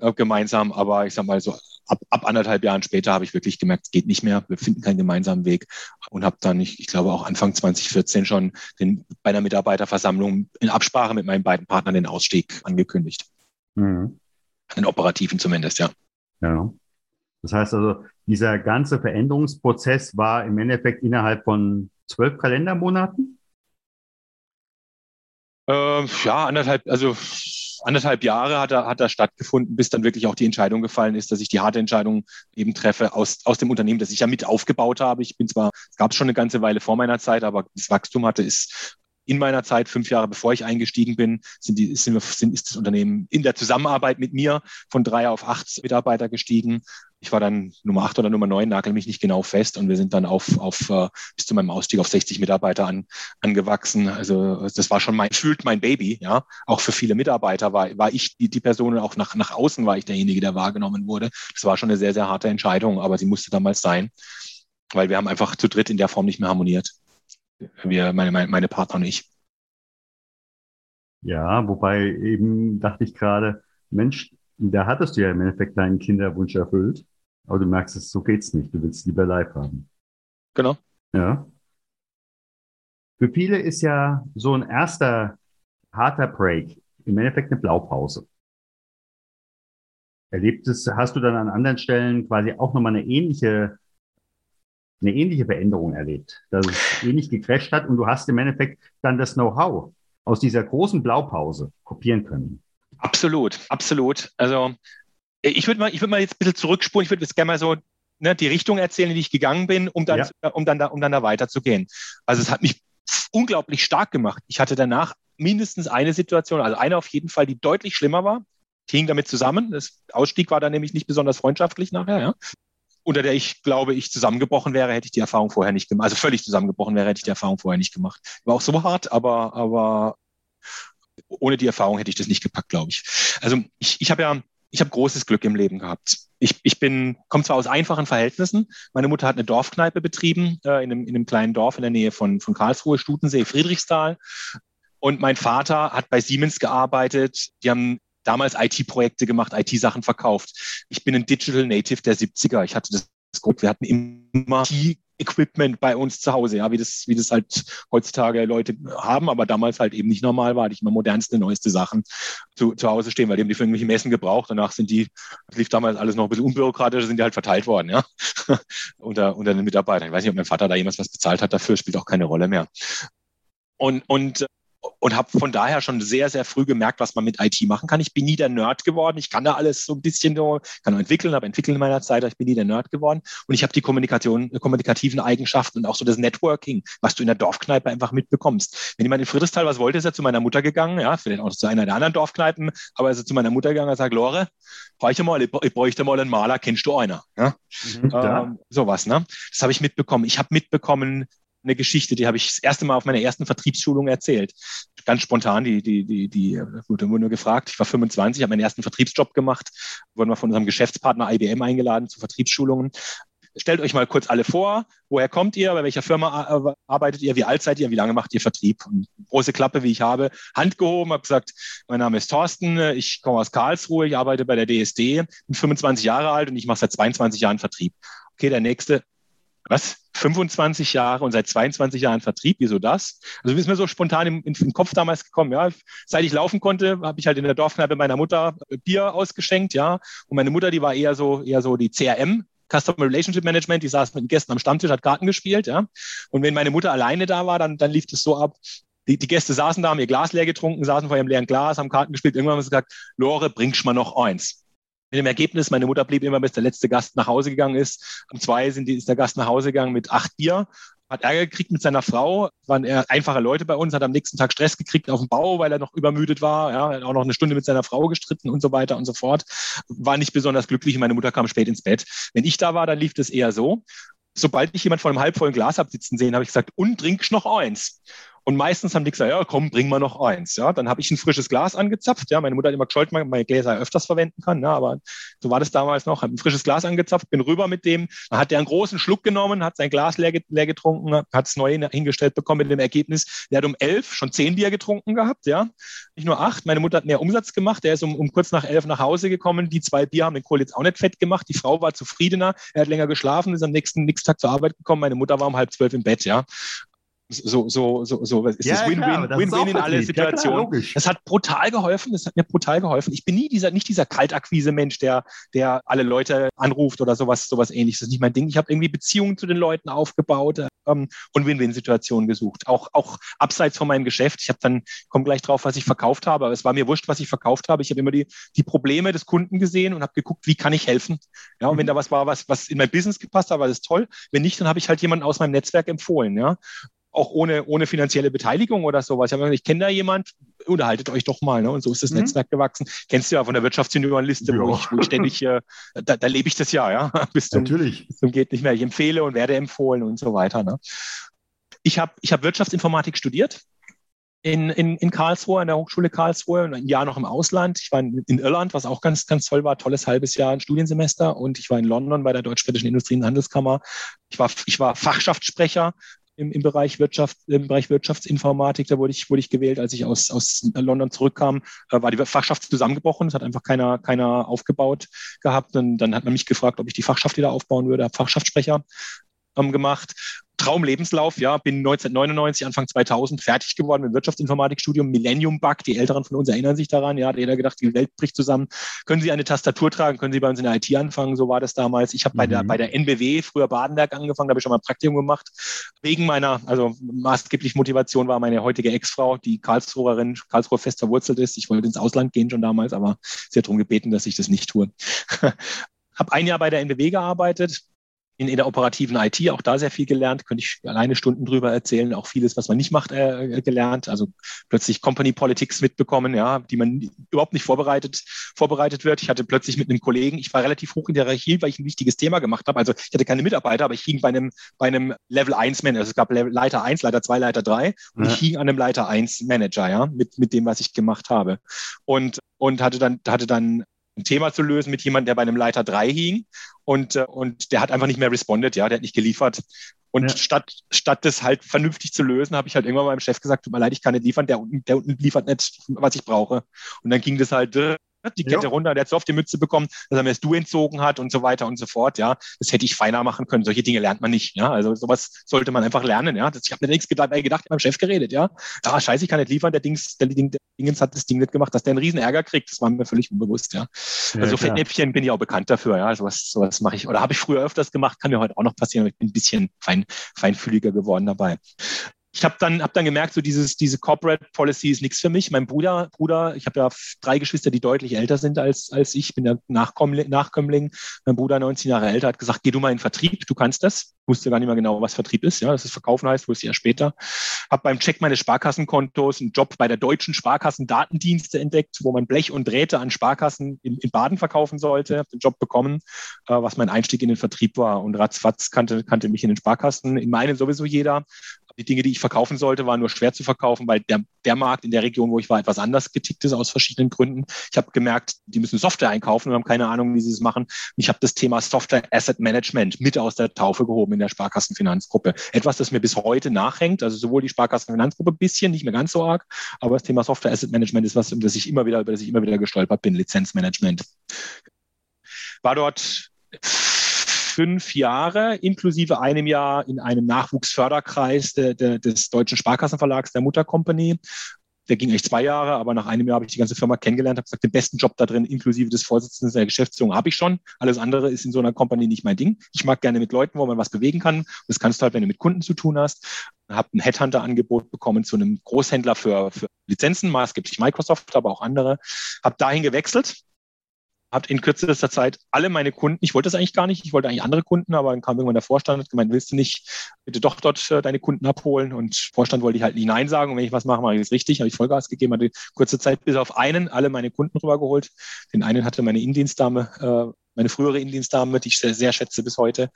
äh, gemeinsam. Aber ich sag mal so, ab, ab anderthalb Jahren später habe ich wirklich gemerkt, es geht nicht mehr. Wir finden keinen gemeinsamen Weg und habe dann, ich, ich glaube auch Anfang 2014 schon den, bei einer Mitarbeiterversammlung in Absprache mit meinen beiden Partnern den Ausstieg angekündigt. Mhm. Den operativen zumindest, ja. Ja. Das heißt also, dieser ganze Veränderungsprozess war im Endeffekt innerhalb von zwölf Kalendermonaten? Äh, ja, anderthalb, also anderthalb Jahre hat er, hat er stattgefunden, bis dann wirklich auch die Entscheidung gefallen ist, dass ich die harte Entscheidung eben treffe aus, aus dem Unternehmen, das ich ja mit aufgebaut habe. Ich bin zwar, es gab es schon eine ganze Weile vor meiner Zeit, aber das Wachstum hatte ist in meiner Zeit, fünf Jahre bevor ich eingestiegen bin, sind die, sind, sind, ist das Unternehmen in der Zusammenarbeit mit mir von drei auf acht Mitarbeiter gestiegen ich war dann Nummer acht oder Nummer neun, nagel mich nicht genau fest und wir sind dann auf, auf uh, bis zu meinem Ausstieg auf 60 Mitarbeiter an, angewachsen. Also das war schon mein, fühlt mein Baby, ja. Auch für viele Mitarbeiter war, war ich die, die Person und auch nach, nach außen war ich derjenige, der wahrgenommen wurde. Das war schon eine sehr, sehr harte Entscheidung, aber sie musste damals sein, weil wir haben einfach zu dritt in der Form nicht mehr harmoniert. Wir, meine, meine, meine Partner und ich. Ja, wobei eben dachte ich gerade, Mensch, da hattest du ja im Endeffekt deinen Kinderwunsch erfüllt, aber du merkst, es, so geht's nicht. Du willst lieber live haben. Genau. Ja. Für viele ist ja so ein erster harter Break im Endeffekt eine Blaupause. Erlebt es, hast du dann an anderen Stellen quasi auch nochmal eine ähnliche, eine ähnliche Veränderung erlebt, dass es ähnlich gecrasht hat und du hast im Endeffekt dann das Know-how aus dieser großen Blaupause kopieren können? Absolut, absolut. Also ich würde mal, ich würde mal jetzt ein bisschen zurückspulen. Ich würde jetzt gerne mal so ne, die Richtung erzählen, in die ich gegangen bin, um dann, ja. um dann da, um dann da weiterzugehen. Also es hat mich unglaublich stark gemacht. Ich hatte danach mindestens eine Situation, also eine auf jeden Fall, die deutlich schlimmer war. Die hing damit zusammen. Das Ausstieg war dann nämlich nicht besonders freundschaftlich nachher, ja. Unter der ich glaube, ich zusammengebrochen wäre, hätte ich die Erfahrung vorher nicht gemacht. Also völlig zusammengebrochen wäre, hätte ich die Erfahrung vorher nicht gemacht. War auch so hart, aber, aber ohne die Erfahrung hätte ich das nicht gepackt, glaube ich. Also ich, ich habe ja, ich habe großes Glück im Leben gehabt. Ich, ich bin, komme zwar aus einfachen Verhältnissen. Meine Mutter hat eine Dorfkneipe betrieben äh, in, einem, in einem kleinen Dorf in der Nähe von, von Karlsruhe, Stutensee, Friedrichsthal. Und mein Vater hat bei Siemens gearbeitet. Die haben damals IT-Projekte gemacht, IT-Sachen verkauft. Ich bin ein Digital Native der 70er. Ich hatte das Gut, wir hatten immer Equipment bei uns zu Hause, ja, wie das, wie das halt heutzutage Leute haben, aber damals halt eben nicht normal war, ich immer modernste, neueste Sachen zu, zu Hause stehen, weil die haben die für irgendwelche Messen gebraucht. Danach sind die, das lief damals alles noch ein bisschen unbürokratischer, sind die halt verteilt worden, ja, unter, unter den Mitarbeitern. Ich weiß nicht, ob mein Vater da jemals was bezahlt hat dafür, spielt auch keine Rolle mehr. Und, und und habe von daher schon sehr, sehr früh gemerkt, was man mit IT machen kann. Ich bin nie der Nerd geworden. Ich kann da alles so ein bisschen so, kann entwickeln, aber entwickeln in meiner Zeit, ich bin nie der Nerd geworden. Und ich habe die Kommunikation, kommunikativen Eigenschaften und auch so das Networking, was du in der Dorfkneipe einfach mitbekommst. Wenn jemand in Friedrichsthal was wollte, ist er zu meiner Mutter gegangen, ja, vielleicht auch zu einer der anderen Dorfkneipen, aber er ist zu meiner Mutter gegangen und sagt, Lore, bräuchte mal, ich bräuchte mal einen Maler, kennst du einer? Ja? Mhm, ähm, sowas, ne? Das habe ich mitbekommen. Ich habe mitbekommen, eine Geschichte, die habe ich das erste Mal auf meiner ersten Vertriebsschulung erzählt. Ganz spontan, die, die, die, die wurde nur gefragt. Ich war 25, habe meinen ersten Vertriebsjob gemacht, wurden wir von unserem Geschäftspartner IBM eingeladen zu Vertriebsschulungen. Stellt euch mal kurz alle vor, woher kommt ihr, bei welcher Firma arbeitet ihr, wie alt seid ihr, wie lange macht ihr Vertrieb? Und große Klappe, wie ich habe, Hand gehoben, habe gesagt, mein Name ist Thorsten, ich komme aus Karlsruhe, ich arbeite bei der DSD, bin 25 Jahre alt und ich mache seit 22 Jahren Vertrieb. Okay, der nächste, was? 25 Jahre und seit 22 Jahren Vertrieb, wieso das? Also ist mir so spontan im, im Kopf damals gekommen, ja. Seit ich laufen konnte, habe ich halt in der Dorfkneipe meiner Mutter Bier ausgeschenkt, ja. Und meine Mutter, die war eher so, eher so die CRM, Customer Relationship Management, die saß mit den Gästen am Stammtisch, hat Karten gespielt, ja. Und wenn meine Mutter alleine da war, dann, dann lief das so ab, die, die Gäste saßen da, haben ihr Glas leer getrunken, saßen vor ihrem leeren Glas, haben Karten gespielt. Irgendwann haben sie gesagt, Lore, bringst mal noch eins. Mit dem Ergebnis, meine Mutter blieb immer, bis der letzte Gast nach Hause gegangen ist. Um zwei sind die, ist der Gast nach Hause gegangen mit acht Bier, hat Ärger gekriegt mit seiner Frau, waren eher einfache Leute bei uns, hat am nächsten Tag Stress gekriegt auf dem Bau, weil er noch übermüdet war, ja, hat auch noch eine Stunde mit seiner Frau gestritten und so weiter und so fort. War nicht besonders glücklich. Meine Mutter kam spät ins Bett. Wenn ich da war, dann lief das eher so. Sobald ich jemand vor einem halbvollen Glas habe sitzen sehen, habe ich gesagt, und trinkst noch eins. Und meistens haben die gesagt, ja, komm, bring mal noch eins. Ja, dann habe ich ein frisches Glas angezapft. Ja, meine Mutter hat immer gescholten, meine Gläser öfters verwenden kann. Ja, aber so war das damals noch. Habe ein frisches Glas angezapft, bin rüber mit dem. Dann hat der einen großen Schluck genommen, hat sein Glas leer, leer getrunken, hat es neu hingestellt bekommen mit dem Ergebnis. Der hat um elf schon zehn Bier getrunken gehabt. Ja, nicht nur acht. Meine Mutter hat mehr Umsatz gemacht. Der ist um, um kurz nach elf nach Hause gekommen. Die zwei Bier haben den Kohl jetzt auch nicht fett gemacht. Die Frau war zufriedener. Er hat länger geschlafen, ist am nächsten, nächsten Tag zur Arbeit gekommen. Meine Mutter war um halb zwölf im Bett. Ja, so, so, so, so ist ja, das Win-Win, Win-Win in alle Situationen. Ja, das hat brutal geholfen, das hat mir brutal geholfen. Ich bin nie dieser, nicht dieser Kaltakquise-Mensch, der, der alle Leute anruft oder sowas, sowas ähnliches. Das ist nicht mein Ding. Ich habe irgendwie Beziehungen zu den Leuten aufgebaut ähm, und Win-Win-Situationen gesucht. Auch, auch abseits von meinem Geschäft. Ich habe dann, komme gleich drauf, was ich verkauft habe, aber es war mir wurscht, was ich verkauft habe. Ich habe immer die, die Probleme des Kunden gesehen und habe geguckt, wie kann ich helfen. Ja, und wenn da was war, was, was in mein Business gepasst hat, war das toll. Wenn nicht, dann habe ich halt jemanden aus meinem Netzwerk empfohlen. Ja auch ohne, ohne finanzielle Beteiligung oder sowas. Ich, ich kenne da jemand, unterhaltet euch doch mal. Ne? Und so ist das mhm. Netzwerk gewachsen. Kennst du ja von der Wirtschaftsseniorenliste, ja. wo, ich, wo ich ständig, äh, da, da lebe ich das ja, ja. bis zum, Natürlich. Bis zum geht nicht mehr. Ich empfehle und werde empfohlen und so weiter. Ne? Ich habe ich hab Wirtschaftsinformatik studiert in, in, in Karlsruhe, an der Hochschule Karlsruhe, ein Jahr noch im Ausland. Ich war in, in, Irland, was auch ganz, ganz toll war, tolles halbes Jahr, ein Studiensemester. Und ich war in London bei der Deutsch-Britischen Industrie- und Handelskammer. Ich war, ich war Fachschaftssprecher im, im, Bereich Wirtschaft, im Bereich Wirtschaftsinformatik. Da wurde ich, wurde ich gewählt, als ich aus, aus London zurückkam, äh, war die Fachschaft zusammengebrochen. Es hat einfach keiner, keiner aufgebaut gehabt. Und dann hat man mich gefragt, ob ich die Fachschaft wieder aufbauen würde, habe Fachschaftssprecher ähm, gemacht. Traumlebenslauf, ja, bin 1999, Anfang 2000 fertig geworden mit Wirtschaftsinformatikstudium, Millennium Bug, die Älteren von uns erinnern sich daran, ja, hat jeder gedacht, die Welt bricht zusammen. Können Sie eine Tastatur tragen, können Sie bei uns in der IT anfangen, so war das damals. Ich habe mhm. bei, der, bei der NBW, früher Badenberg angefangen, da habe ich schon mal ein Praktikum gemacht. Wegen meiner, also maßgeblich Motivation war meine heutige Ex-Frau, die Karlsruherin, Karlsruhe fest verwurzelt ist. Ich wollte ins Ausland gehen schon damals, aber sie hat darum gebeten, dass ich das nicht tue. habe ein Jahr bei der NBW gearbeitet, in, in der operativen IT auch da sehr viel gelernt, könnte ich alleine Stunden drüber erzählen, auch vieles, was man nicht macht, äh, gelernt. Also plötzlich Company Politics mitbekommen, ja, die man überhaupt nicht vorbereitet, vorbereitet wird. Ich hatte plötzlich mit einem Kollegen, ich war relativ hoch in der Hierarchie, weil ich ein wichtiges Thema gemacht habe. Also ich hatte keine Mitarbeiter, aber ich hing bei einem, bei einem Level 1 Manager. Also es gab Leiter 1, Leiter 2, Leiter 3 und ja. ich hing an einem Leiter 1 Manager, ja, mit, mit dem, was ich gemacht habe. Und, und hatte dann, hatte dann ein Thema zu lösen mit jemandem, der bei einem Leiter 3 hing und, äh, und der hat einfach nicht mehr responded, ja, der hat nicht geliefert. Und ja. statt, statt das halt vernünftig zu lösen, habe ich halt irgendwann meinem Chef gesagt, tut mir leid, ich kann nicht liefern, der unten, der unten liefert nicht, was ich brauche. Und dann ging das halt die Kette ja. runter, der hat so auf die Mütze bekommen, dass er mir das Du entzogen hat und so weiter und so fort. Ja, das hätte ich feiner machen können. Solche Dinge lernt man nicht. Ja, also sowas sollte man einfach lernen. Ja, das, ich habe mir nichts gedacht, gedacht, ich habe meinem Chef geredet. Ja, ah, scheiße, ich kann nicht liefern. Der Dings, der, Ding, der Dingens hat das Ding nicht gemacht, dass der einen riesen Ärger kriegt. Das war mir völlig unbewusst. Ja, ja also Fettnäpfchen bin ich auch bekannt dafür. Ja, sowas, sowas mache ich oder habe ich früher öfters gemacht, kann mir heute auch noch passieren. Aber ich bin ein bisschen fein, feinfühliger geworden dabei ich habe dann, hab dann gemerkt, so dieses, diese Corporate Policy ist nichts für mich. Mein Bruder, Bruder, ich habe ja drei Geschwister, die deutlich älter sind als, als ich, bin der Nachkommling, Nachkömmling. Mein Bruder, 19 Jahre älter, hat gesagt, geh du mal in Vertrieb, du kannst das. Wusste gar nicht mehr genau, was Vertrieb ist. Ja, dass es Verkaufen heißt, wusste ich ja später. Habe beim Check meines Sparkassenkontos einen Job bei der Deutschen Sparkassendatendienste entdeckt, wo man Blech und Drähte an Sparkassen in, in Baden verkaufen sollte. Habe den Job bekommen, äh, was mein Einstieg in den Vertrieb war. Und ratzfatz kannte, kannte mich in den Sparkassen, in meinen sowieso jeder die Dinge, die ich verkaufen sollte, waren nur schwer zu verkaufen, weil der, der Markt in der Region, wo ich war, etwas anders getickt ist aus verschiedenen Gründen. Ich habe gemerkt, die müssen Software einkaufen und haben keine Ahnung, wie sie es machen. Ich habe das Thema Software Asset Management mit aus der Taufe gehoben in der Sparkassenfinanzgruppe. Etwas, das mir bis heute nachhängt, also sowohl die Sparkassenfinanzgruppe ein bisschen, nicht mehr ganz so arg, aber das Thema Software Asset Management ist was, um das ich immer wieder, über das ich immer wieder gestolpert bin, Lizenzmanagement. War dort fünf Jahre, inklusive einem Jahr in einem Nachwuchsförderkreis de, de, des Deutschen Sparkassenverlags der Mutterkompanie. Der ging echt zwei Jahre, aber nach einem Jahr habe ich die ganze Firma kennengelernt, habe gesagt, den besten Job da drin, inklusive des Vorsitzenden der Geschäftsführung, habe ich schon. Alles andere ist in so einer Company nicht mein Ding. Ich mag gerne mit Leuten, wo man was bewegen kann. Das kannst du halt, wenn du mit Kunden zu tun hast. Habe ein Headhunter-Angebot bekommen zu einem Großhändler für, für Lizenzen, maßgeblich Microsoft, aber auch andere. Habe dahin gewechselt, habe in kürzester Zeit alle meine Kunden, ich wollte das eigentlich gar nicht, ich wollte eigentlich andere Kunden, aber dann kam irgendwann der Vorstand und gemeint, willst du nicht bitte doch dort äh, deine Kunden abholen? Und Vorstand wollte ich halt nie Nein sagen und wenn ich was mache, mache ich es richtig, habe ich Vollgas gegeben, hatte kurze Zeit bis auf einen alle meine Kunden rübergeholt. Den einen hatte meine Indienstdame, äh, meine frühere Indienstdame, die ich sehr, sehr schätze bis heute,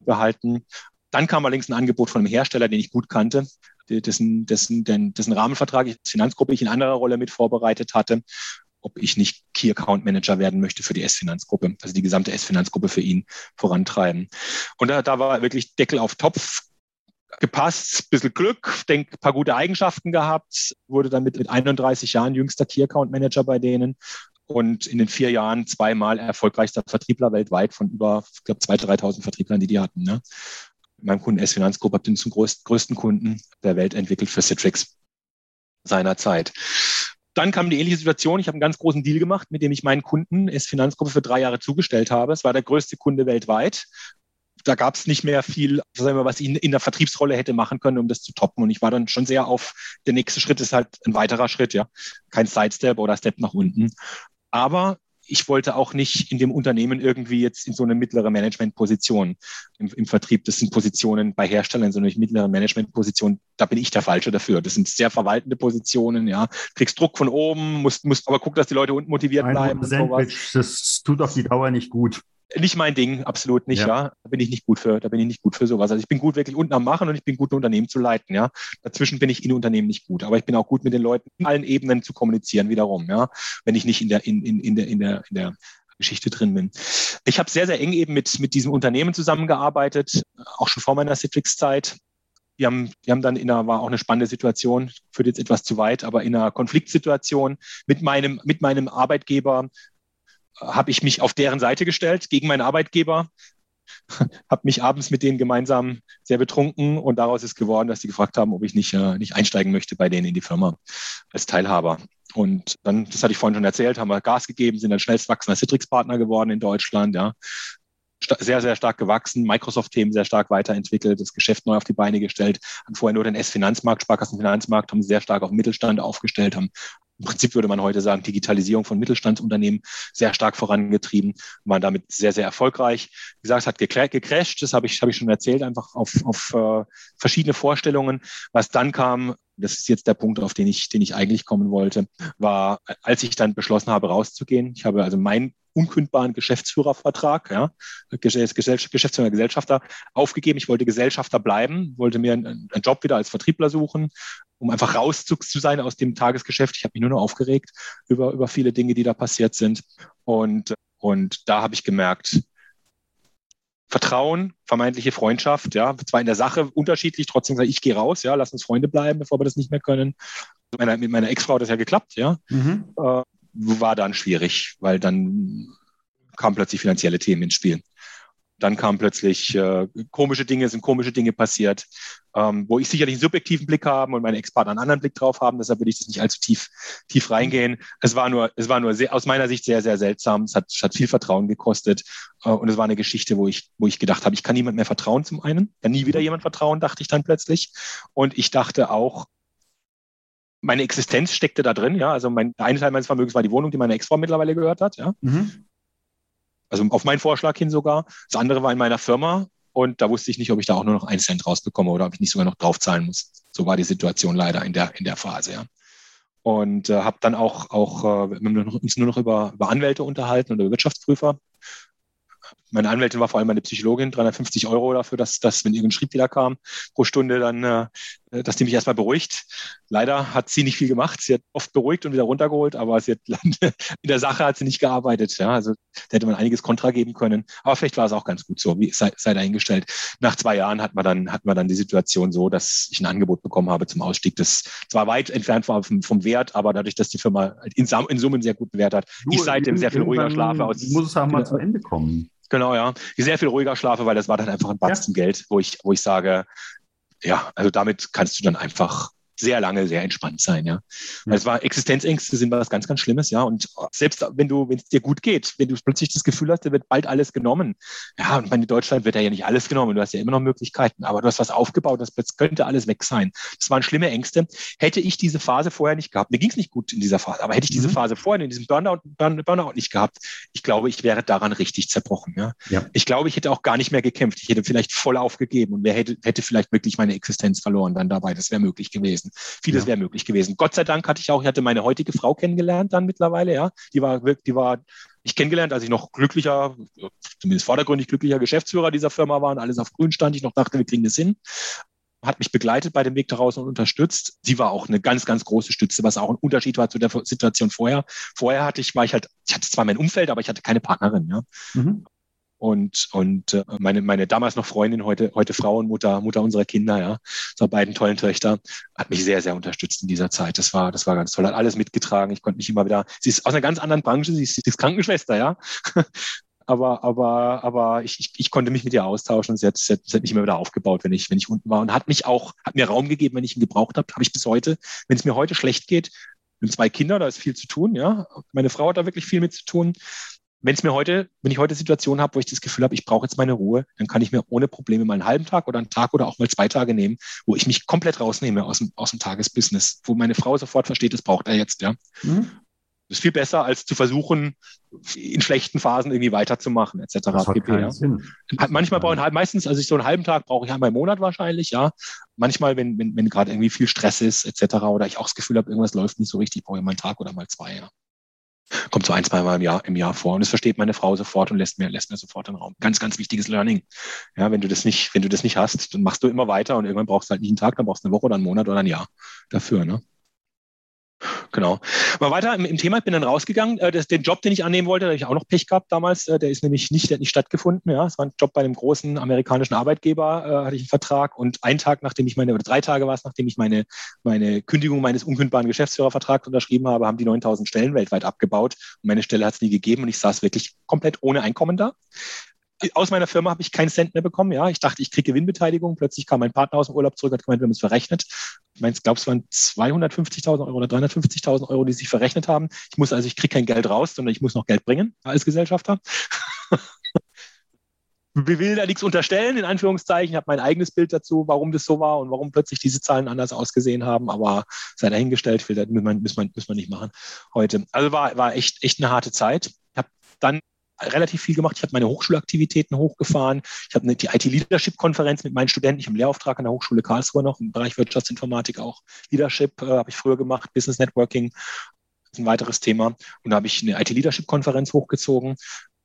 behalten. Dann kam allerdings ein Angebot von einem Hersteller, den ich gut kannte, dessen, dessen, dessen Rahmenvertrag ich Finanzgruppe ich in anderer Rolle mit vorbereitet hatte ob ich nicht Key Account Manager werden möchte für die S-Finanzgruppe, also die gesamte S-Finanzgruppe für ihn vorantreiben. Und da, da war wirklich Deckel auf Topf gepasst, bisschen Glück, denk, paar gute Eigenschaften gehabt, wurde dann mit, mit 31 Jahren jüngster Key Account Manager bei denen und in den vier Jahren zweimal erfolgreichster Vertriebler weltweit von über, ich glaube, 2.000, 3.000 Vertrieblern, die die hatten. Ne? Meinem Kunden S-Finanzgruppe habe den zum größten, größten Kunden der Welt entwickelt für Citrix seiner Zeit dann kam die ähnliche Situation. Ich habe einen ganz großen Deal gemacht, mit dem ich meinen Kunden S Finanzgruppe für drei Jahre zugestellt habe. Es war der größte Kunde weltweit. Da gab es nicht mehr viel, was ich in der Vertriebsrolle hätte machen können, um das zu toppen. Und ich war dann schon sehr auf, der nächste Schritt ist halt ein weiterer Schritt, ja. Kein Sidestep oder Step nach unten. Aber ich wollte auch nicht in dem Unternehmen irgendwie jetzt in so eine mittlere Managementposition im, im Vertrieb. Das sind Positionen bei Herstellern, so eine mittlere Managementposition. Da bin ich der Falsche dafür. Das sind sehr verwaltende Positionen. Ja, kriegst Druck von oben, musst, musst aber gucken, dass die Leute unten motiviert bleiben. Sandwich, das tut auf die Dauer nicht gut nicht mein Ding, absolut nicht, ja. ja. Da bin ich nicht gut für, da bin ich nicht gut für sowas. Also ich bin gut wirklich unten am Machen und ich bin gut, ein Unternehmen zu leiten, ja. Dazwischen bin ich in Unternehmen nicht gut, aber ich bin auch gut mit den Leuten in allen Ebenen zu kommunizieren wiederum, ja. Wenn ich nicht in der, in, in, in der, in der, in der Geschichte drin bin. Ich habe sehr, sehr eng eben mit, mit diesem Unternehmen zusammengearbeitet, auch schon vor meiner Citrix-Zeit. Wir haben, wir haben dann in einer, war auch eine spannende Situation, führt jetzt etwas zu weit, aber in einer Konfliktsituation mit meinem, mit meinem Arbeitgeber habe ich mich auf deren Seite gestellt gegen meinen Arbeitgeber. habe mich abends mit denen gemeinsam sehr betrunken und daraus ist geworden, dass sie gefragt haben, ob ich nicht, äh, nicht einsteigen möchte bei denen in die Firma als Teilhaber. Und dann, das hatte ich vorhin schon erzählt, haben wir Gas gegeben, sind dann schnellst wachsender Citrix-Partner geworden in Deutschland, ja. Sehr, sehr stark gewachsen, Microsoft-Themen sehr stark weiterentwickelt, das Geschäft neu auf die Beine gestellt, haben vorher nur den S-Finanzmarkt, Sparkassenfinanzmarkt, haben sehr stark auf Mittelstand aufgestellt, haben im Prinzip würde man heute sagen, Digitalisierung von Mittelstandsunternehmen sehr stark vorangetrieben, waren damit sehr, sehr erfolgreich. Wie gesagt, es hat gecrashed, das habe ich, habe ich schon erzählt, einfach auf, auf äh, verschiedene Vorstellungen. Was dann kam, das ist jetzt der Punkt, auf den ich, den ich eigentlich kommen wollte, war, als ich dann beschlossen habe, rauszugehen. Ich habe also mein unkündbaren Geschäftsführervertrag, ja, Geschäftsführer, Gesellschafter aufgegeben. Ich wollte Gesellschafter bleiben, wollte mir einen, einen Job wieder als Vertriebler suchen, um einfach raus zu, zu sein aus dem Tagesgeschäft. Ich habe mich nur noch aufgeregt über, über viele Dinge, die da passiert sind. Und, und da habe ich gemerkt, Vertrauen, vermeintliche Freundschaft, ja, zwar in der Sache unterschiedlich, trotzdem sage ich, ich gehe raus, ja, lass uns Freunde bleiben, bevor wir das nicht mehr können. Mit meiner, mit meiner Ex-Frau hat das ja geklappt, ja. Mhm. Äh, war dann schwierig, weil dann kamen plötzlich finanzielle Themen ins Spiel. Dann kamen plötzlich äh, komische Dinge, sind komische Dinge passiert, ähm, wo ich sicherlich einen subjektiven Blick haben und meine Ex-Partner einen anderen Blick drauf haben. Deshalb will ich das nicht allzu tief, tief reingehen. Es war nur, es war nur sehr, aus meiner Sicht sehr, sehr seltsam. Es hat, es hat viel Vertrauen gekostet. Äh, und es war eine Geschichte, wo ich, wo ich gedacht habe, ich kann niemand mehr vertrauen zum einen. Dann nie wieder jemand vertrauen, dachte ich dann plötzlich. Und ich dachte auch, meine Existenz steckte da drin, ja. Also mein, der eine Teil meines Vermögens war die Wohnung, die meine Ex-Frau mittlerweile gehört hat, ja. Mhm. Also auf meinen Vorschlag hin sogar. Das andere war in meiner Firma und da wusste ich nicht, ob ich da auch nur noch einen Cent rausbekomme oder ob ich nicht sogar noch draufzahlen muss. So war die Situation leider in der, in der Phase, ja. Und äh, habe dann auch, auch äh, uns nur noch über, über Anwälte unterhalten und über Wirtschaftsprüfer meine Anwältin war vor allem meine Psychologin, 350 Euro dafür, dass, dass wenn irgendein Schrieb wieder kam pro Stunde, dann, äh, dass die mich erstmal beruhigt. Leider hat sie nicht viel gemacht. Sie hat oft beruhigt und wieder runtergeholt, aber sie hat in der Sache hat sie nicht gearbeitet. Ja, also da hätte man einiges Kontra geben können. Aber vielleicht war es auch ganz gut so, wie sei, sei dahingestellt. Nach zwei Jahren hat man dann, hat man dann die Situation so, dass ich ein Angebot bekommen habe zum Ausstieg. Das zwar weit entfernt war vom, vom Wert, aber dadurch, dass die Firma in, in Summen sehr guten Wert hat, du, ich seitdem sehr viel ruhiger schlafe. Aus, muss es auch mal zu Ende kommen. Genau, ja. Ich sehr viel ruhiger schlafe, weil das war dann einfach ein Batzen ja. Geld, wo ich, wo ich sage, ja, also damit kannst du dann einfach sehr lange sehr entspannt sein, ja. ja. Es war Existenzängste sind was ganz, ganz Schlimmes, ja. Und selbst wenn du, wenn es dir gut geht, wenn du plötzlich das Gefühl hast, dir wird bald alles genommen, ja, und in Deutschland wird ja nicht alles genommen, du hast ja immer noch Möglichkeiten, aber du hast was aufgebaut, das könnte alles weg sein. Das waren schlimme Ängste. Hätte ich diese Phase vorher nicht gehabt, mir ging es nicht gut in dieser Phase, aber hätte ich diese mhm. Phase vorher in diesem Burnout, Burnout nicht gehabt, ich glaube, ich wäre daran richtig zerbrochen, ja. ja. Ich glaube, ich hätte auch gar nicht mehr gekämpft. Ich hätte vielleicht voll aufgegeben und wer hätte, hätte vielleicht wirklich meine Existenz verloren dann dabei. Das wäre möglich gewesen gewesen. Vieles ja. wäre möglich gewesen. Gott sei Dank hatte ich auch, ich hatte meine heutige Frau kennengelernt dann mittlerweile, ja. Die war, die war ich kennengelernt, als ich noch glücklicher, zumindest vordergründig glücklicher Geschäftsführer dieser Firma war und alles auf grün stand. Ich noch dachte, wir kriegen das hin hat mich begleitet bei dem Weg daraus und unterstützt. Sie war auch eine ganz, ganz große Stütze, was auch ein Unterschied war zu der Situation vorher. Vorher hatte ich, war ich halt, ich hatte zwar mein Umfeld, aber ich hatte keine Partnerin, ja. Mhm und, und äh, meine, meine damals noch Freundin, heute, heute Frau und Mutter, unserer Kinder, ja, so beiden tollen Töchter, hat mich sehr, sehr unterstützt in dieser Zeit. Das war, das war ganz toll, hat alles mitgetragen. Ich konnte mich immer wieder, sie ist aus einer ganz anderen Branche, sie ist, sie ist Krankenschwester, ja. aber, aber, aber ich, ich, ich konnte mich mit ihr austauschen und sie hat, sie hat, sie hat mich immer wieder aufgebaut, wenn ich, wenn ich unten war und hat mich auch, hat mir Raum gegeben, wenn ich ihn gebraucht habe, habe ich bis heute. Wenn es mir heute schlecht geht, haben zwei Kinder, da ist viel zu tun, ja. Meine Frau hat da wirklich viel mit zu tun wenn es mir heute, wenn ich heute Situation habe, wo ich das Gefühl habe, ich brauche jetzt meine Ruhe, dann kann ich mir ohne Probleme mal einen halben Tag oder einen Tag oder auch mal zwei Tage nehmen, wo ich mich komplett rausnehme aus dem, aus dem Tagesbusiness, wo meine Frau sofort versteht, das braucht er jetzt, ja. Mhm. Das ist viel besser, als zu versuchen, in schlechten Phasen irgendwie weiterzumachen, etc. Das hat PP, ja. Sinn. Manchmal brauche ich meistens, also ich so einen halben Tag brauche ich einmal im Monat wahrscheinlich, ja. Manchmal, wenn, wenn, wenn gerade irgendwie viel Stress ist, etc. oder ich auch das Gefühl habe, irgendwas läuft nicht so richtig, brauche ich mal einen Tag oder mal zwei, ja. Kommt so ein, zwei Mal im Jahr, im Jahr vor. Und das versteht meine Frau sofort und lässt mir, lässt mir sofort den Raum. Ganz, ganz wichtiges Learning. Ja, wenn du das nicht, wenn du das nicht hast, dann machst du immer weiter und irgendwann brauchst du halt nicht einen Tag, dann brauchst du eine Woche oder einen Monat oder ein Jahr dafür, ne? Genau. Mal weiter im, im, Thema, ich bin dann rausgegangen. Äh, das, den Job, den ich annehmen wollte, da habe ich auch noch Pech gehabt damals. Äh, der ist nämlich nicht, der hat nicht stattgefunden. Ja, es war ein Job bei einem großen amerikanischen Arbeitgeber, äh, hatte ich einen Vertrag. Und einen Tag, nachdem ich meine, oder drei Tage war es, nachdem ich meine, meine Kündigung meines unkündbaren Geschäftsführervertrags unterschrieben habe, haben die 9000 Stellen weltweit abgebaut. Und meine Stelle hat es nie gegeben und ich saß wirklich komplett ohne Einkommen da aus meiner Firma habe ich keinen Cent mehr bekommen. Ja, ich dachte, ich kriege Gewinnbeteiligung. Plötzlich kam mein Partner aus dem Urlaub zurück und hat gemeint, wir haben es verrechnet. Ich meine, ich glaube, es waren 250.000 Euro oder 350.000 Euro, die sich verrechnet haben. Ich muss also, ich kriege kein Geld raus, sondern ich muss noch Geld bringen als Gesellschafter. Will da nichts unterstellen, in Anführungszeichen. Ich habe mein eigenes Bild dazu, warum das so war und warum plötzlich diese Zahlen anders ausgesehen haben. Aber sei dahingestellt, will, das muss, man, muss man nicht machen heute. Also war, war echt, echt eine harte Zeit. Ich habe dann relativ viel gemacht. Ich habe meine Hochschulaktivitäten hochgefahren. Ich habe die IT-Leadership-Konferenz mit meinen Studenten. Ich habe einen Lehrauftrag an der Hochschule Karlsruhe noch im Bereich Wirtschaftsinformatik auch. Leadership äh, habe ich früher gemacht, Business Networking ist ein weiteres Thema. Und da habe ich eine IT-Leadership-Konferenz hochgezogen,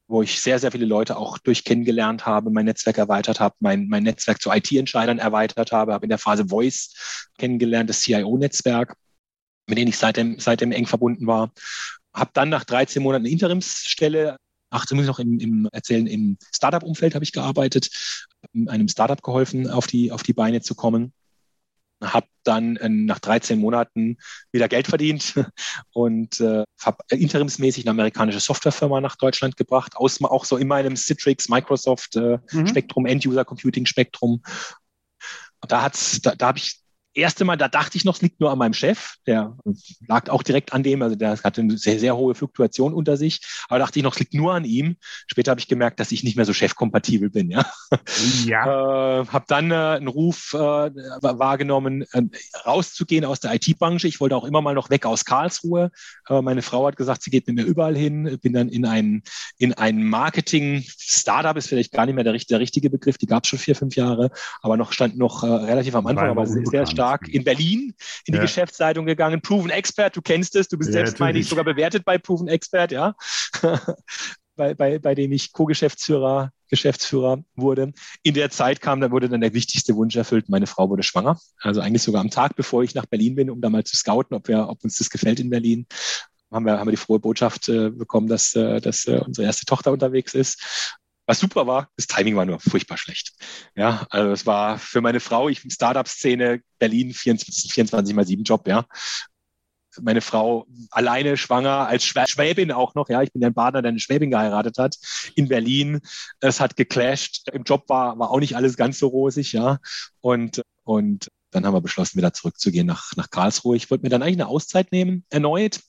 wo ich sehr, sehr viele Leute auch durch kennengelernt habe, mein Netzwerk erweitert habe, mein, mein Netzwerk zu IT-Entscheidern erweitert habe, habe in der Phase Voice kennengelernt, das CIO-Netzwerk, mit dem ich seitdem, seitdem eng verbunden war. Habe dann nach 13 Monaten eine Interimsstelle ach, muss ich noch im, im erzählen, im Startup-Umfeld habe ich gearbeitet, einem Startup geholfen, auf die, auf die Beine zu kommen. Habe dann äh, nach 13 Monaten wieder Geld verdient und äh, habe interimsmäßig eine amerikanische Softwarefirma nach Deutschland gebracht, aus, auch so in meinem Citrix, Microsoft äh, mhm. Spektrum, End-User Computing Spektrum. Da, hat's, da, da habe ich erste Mal, da dachte ich noch, es liegt nur an meinem Chef. Der lag auch direkt an dem, also der hatte eine sehr, sehr hohe Fluktuation unter sich. Aber dachte ich noch, es liegt nur an ihm. Später habe ich gemerkt, dass ich nicht mehr so chefkompatibel bin. Ja. ja. Äh, habe dann äh, einen Ruf äh, wahrgenommen, äh, rauszugehen aus der IT-Branche. Ich wollte auch immer mal noch weg aus Karlsruhe. Äh, meine Frau hat gesagt, sie geht mit mir überall hin. Bin dann in ein, in ein Marketing-Startup, ist vielleicht gar nicht mehr der, der richtige Begriff, die gab es schon vier, fünf Jahre, aber noch stand noch äh, relativ am Anfang, aber sehr stark stark in Berlin in die ja. Geschäftsleitung gegangen. Proven Expert, du kennst es, du bist ja, selbst, meine ich, sogar bewertet bei Proven Expert, ja. bei, bei, bei dem ich Co-Geschäftsführer Geschäftsführer wurde. In der Zeit kam, da wurde dann der wichtigste Wunsch erfüllt. Meine Frau wurde schwanger. Also eigentlich sogar am Tag, bevor ich nach Berlin bin, um da mal zu scouten, ob, wir, ob uns das gefällt in Berlin haben wir, haben wir die frohe Botschaft äh, bekommen, dass, äh, dass äh, unsere erste Tochter unterwegs ist. Was super war, das Timing war nur furchtbar schlecht. Ja, also es war für meine Frau, ich bin Startup-Szene, Berlin 24, 24 mal 7 Job, ja. Meine Frau alleine schwanger als Schwäbin auch noch, ja. Ich bin ein Partner, der eine Schwäbin geheiratet hat in Berlin. Es hat geclasht. Im Job war, war auch nicht alles ganz so rosig, ja. Und, und dann haben wir beschlossen, wieder zurückzugehen nach, nach Karlsruhe. Ich wollte mir dann eigentlich eine Auszeit nehmen, erneut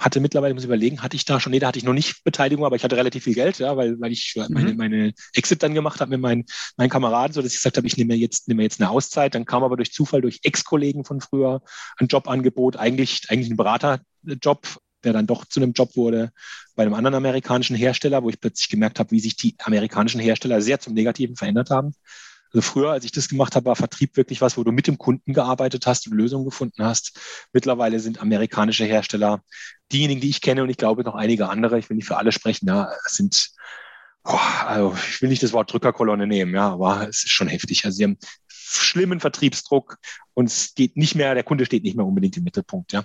hatte mittlerweile, muss ich überlegen, hatte ich da schon, nee, da hatte ich noch nicht Beteiligung, aber ich hatte relativ viel Geld, ja, weil, weil ich mhm. meine, meine Exit dann gemacht habe mit meinen, meinen Kameraden, so dass ich gesagt habe, ich nehme mir jetzt, nehme jetzt eine Auszeit. Dann kam aber durch Zufall, durch Ex-Kollegen von früher ein Jobangebot, eigentlich, eigentlich ein Beraterjob, der dann doch zu einem Job wurde bei einem anderen amerikanischen Hersteller, wo ich plötzlich gemerkt habe, wie sich die amerikanischen Hersteller sehr zum Negativen verändert haben. Also früher, als ich das gemacht habe, war Vertrieb wirklich was, wo du mit dem Kunden gearbeitet hast und Lösungen gefunden hast. Mittlerweile sind amerikanische Hersteller diejenigen, die ich kenne und ich glaube noch einige andere, ich will nicht für alle sprechen, ja, sind, boah, also ich will nicht das Wort Drückerkolonne nehmen, ja, aber es ist schon heftig. Also sie haben schlimmen Vertriebsdruck und es geht nicht mehr, der Kunde steht nicht mehr unbedingt im Mittelpunkt, ja.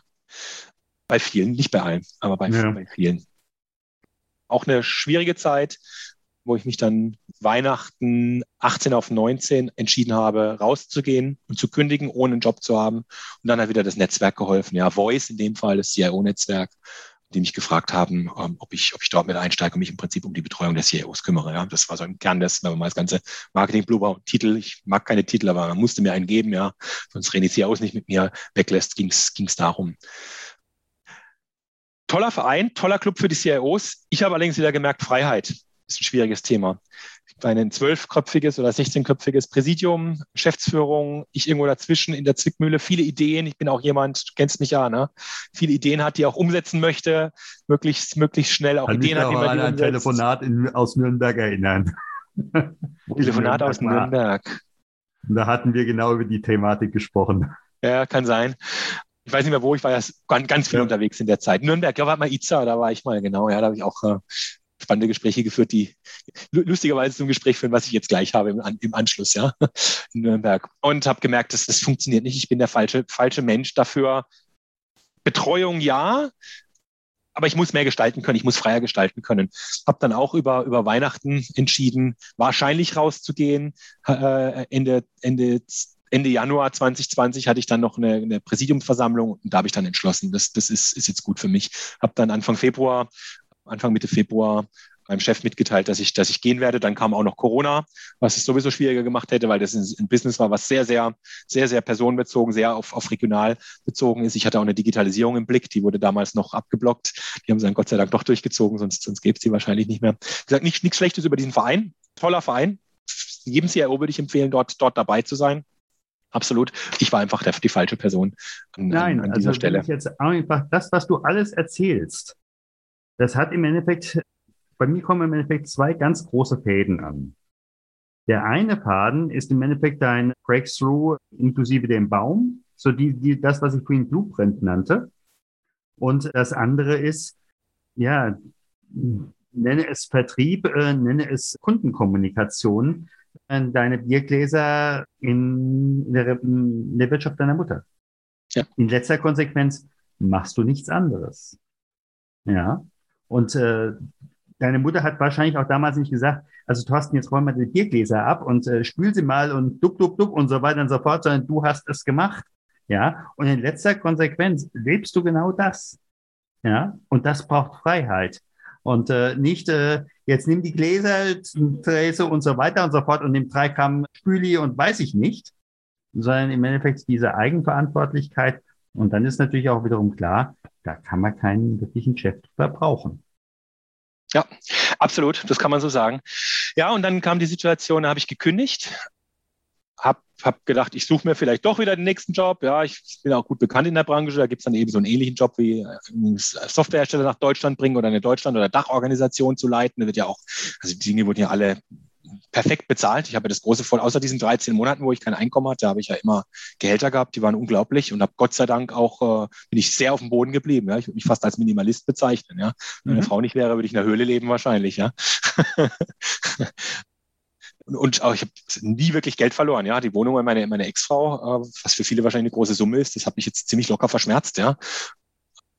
Bei vielen, nicht bei allen, aber bei, ja. bei vielen. Auch eine schwierige Zeit, wo ich mich dann Weihnachten 18 auf 19 entschieden habe, rauszugehen und zu kündigen, ohne einen Job zu haben. Und dann hat wieder das Netzwerk geholfen. Ja, Voice in dem Fall, das CIO-Netzwerk, die mich gefragt haben, ähm, ob ich, ob ich dort mit einsteige und mich im Prinzip um die Betreuung der CIOs kümmere. Ja, das war so im Kern des, wenn man mal das ganze Marketing Blue Titel, ich mag keine Titel, aber man musste mir einen geben, ja, sonst reden die CIOs nicht mit mir weglässt, ging es darum. Toller Verein, toller Club für die CIOs. Ich habe allerdings wieder gemerkt, Freiheit ist ein schwieriges Thema. Ein zwölfköpfiges oder 16-köpfiges Präsidium, Geschäftsführung, ich irgendwo dazwischen in der Zwickmühle, viele Ideen. Ich bin auch jemand, du kennst mich ja, ne? Viele Ideen hat, die auch umsetzen möchte, möglichst, möglichst schnell auch Kann Ideen hat, die man an ein Telefonat in, aus Nürnberg erinnern. Telefonat aus Nürnberg. Da hatten wir genau über die Thematik gesprochen. Ja, kann sein. Ich weiß nicht mehr wo, ich war ja ganz, ganz viel ja. unterwegs in der Zeit. Nürnberg, ja, war mal Iza, da war ich mal, genau, ja, da habe ich auch äh, spannende Gespräche geführt, die lustigerweise zum Gespräch führen, was ich jetzt gleich habe im, im Anschluss, ja, in Nürnberg. Und habe gemerkt, dass das funktioniert nicht. Ich bin der falsche, falsche Mensch dafür. Betreuung ja, aber ich muss mehr gestalten können, ich muss freier gestalten können. Habe dann auch über, über Weihnachten entschieden, wahrscheinlich rauszugehen. Äh, Ende, Ende, Ende Januar 2020 hatte ich dann noch eine, eine Präsidiumsversammlung und da habe ich dann entschlossen, das, das ist, ist jetzt gut für mich. Habe dann Anfang Februar Anfang Mitte Februar meinem Chef mitgeteilt, dass ich, dass ich gehen werde. Dann kam auch noch Corona, was es sowieso schwieriger gemacht hätte, weil das ein Business war, was sehr, sehr, sehr, sehr personenbezogen, sehr auf, auf regional bezogen ist. Ich hatte auch eine Digitalisierung im Blick, die wurde damals noch abgeblockt. Die haben sie dann Gott sei Dank doch durchgezogen, sonst, sonst gäbe es sie wahrscheinlich nicht mehr. Wie gesagt, nichts, nichts Schlechtes über diesen Verein. Toller Verein. Jedem CIO würde ich empfehlen, dort, dort dabei zu sein. Absolut. Ich war einfach der, die falsche Person an, Nein, an dieser also Stelle. Jetzt einfach das, was du alles erzählst, das hat im Endeffekt bei mir kommen im Endeffekt zwei ganz große Fäden an. Der eine Faden ist im Endeffekt dein Breakthrough inklusive dem Baum, so die, die, das, was ich vorhin Blueprint nannte. Und das andere ist, ja, nenne es Vertrieb, äh, nenne es Kundenkommunikation, äh, deine Biergläser in, in, der, in der Wirtschaft deiner Mutter. Ja. In letzter Konsequenz machst du nichts anderes. Ja. Und äh, deine Mutter hat wahrscheinlich auch damals nicht gesagt, also Thorsten, jetzt räumen wir die Biergläser ab und äh, spül sie mal und duck, duck, duck und so weiter und so fort, sondern du hast es gemacht. Ja, und in letzter Konsequenz lebst du genau das. Ja, und das braucht Freiheit. Und äh, nicht, äh, jetzt nimm die Gläser, Träse und so weiter und so fort und nimm drei Gramm Spüli und weiß ich nicht, sondern im Endeffekt diese Eigenverantwortlichkeit. Und dann ist natürlich auch wiederum klar, da kann man keinen wirklichen Chef verbrauchen. Ja, absolut, das kann man so sagen. Ja, und dann kam die Situation, da habe ich gekündigt, habe hab gedacht, ich suche mir vielleicht doch wieder den nächsten Job. Ja, ich bin auch gut bekannt in der Branche. Da gibt es dann eben so einen ähnlichen Job wie einen Softwarehersteller nach Deutschland bringen oder eine Deutschland- oder Dachorganisation zu leiten. Da wird ja auch, also die Dinge wurden ja alle perfekt bezahlt. Ich habe das große Voll, außer diesen 13 Monaten, wo ich kein Einkommen hatte, habe ich ja immer Gehälter gehabt, die waren unglaublich und habe Gott sei Dank auch, äh, bin ich sehr auf dem Boden geblieben. Ja. Ich würde mich fast als Minimalist bezeichnen. Ja. Wenn mhm. eine Frau nicht wäre, würde ich in der Höhle leben wahrscheinlich. Ja. und auch, ich habe nie wirklich Geld verloren. Ja, die Wohnung meine meine Ex-Frau, äh, was für viele wahrscheinlich eine große Summe ist, das habe ich jetzt ziemlich locker verschmerzt. Ja,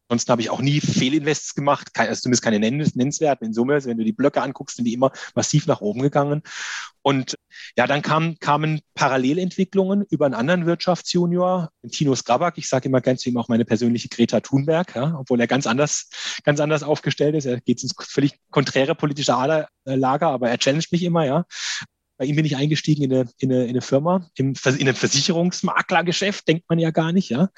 Ansonsten habe ich auch nie Fehlinvests gemacht, also zumindest keine nennenswerten in Summe. Wenn du die Blöcke anguckst, sind die immer massiv nach oben gegangen. Und ja, dann kam, kamen Parallelentwicklungen über einen anderen Wirtschaftsjunior, Tino Skrabak. Ich sage immer ganz zu ihm auch meine persönliche Greta Thunberg, ja, obwohl er ganz anders, ganz anders aufgestellt ist. Er geht ins völlig konträre politische Lager, aber er challenged mich immer, ja. Bei ihm bin ich eingestiegen in eine, in eine, in eine Firma, im, in einem Versicherungsmaklergeschäft, denkt man ja gar nicht, ja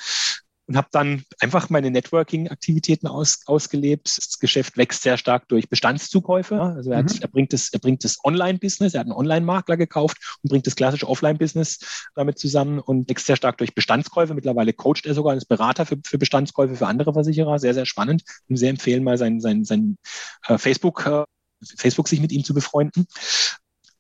und habe dann einfach meine Networking-Aktivitäten aus, ausgelebt. Das Geschäft wächst sehr stark durch Bestandszukäufe. Also er, hat, mhm. er bringt das, er bringt das Online-Business, er hat einen Online-Makler gekauft und bringt das klassische Offline-Business damit zusammen und wächst sehr stark durch Bestandskäufe. Mittlerweile coacht er sogar als Berater für, für Bestandskäufe für andere Versicherer. Sehr, sehr spannend. Und sehr empfehlen, mal sein, sein, sein äh, Facebook, äh, Facebook sich mit ihm zu befreunden.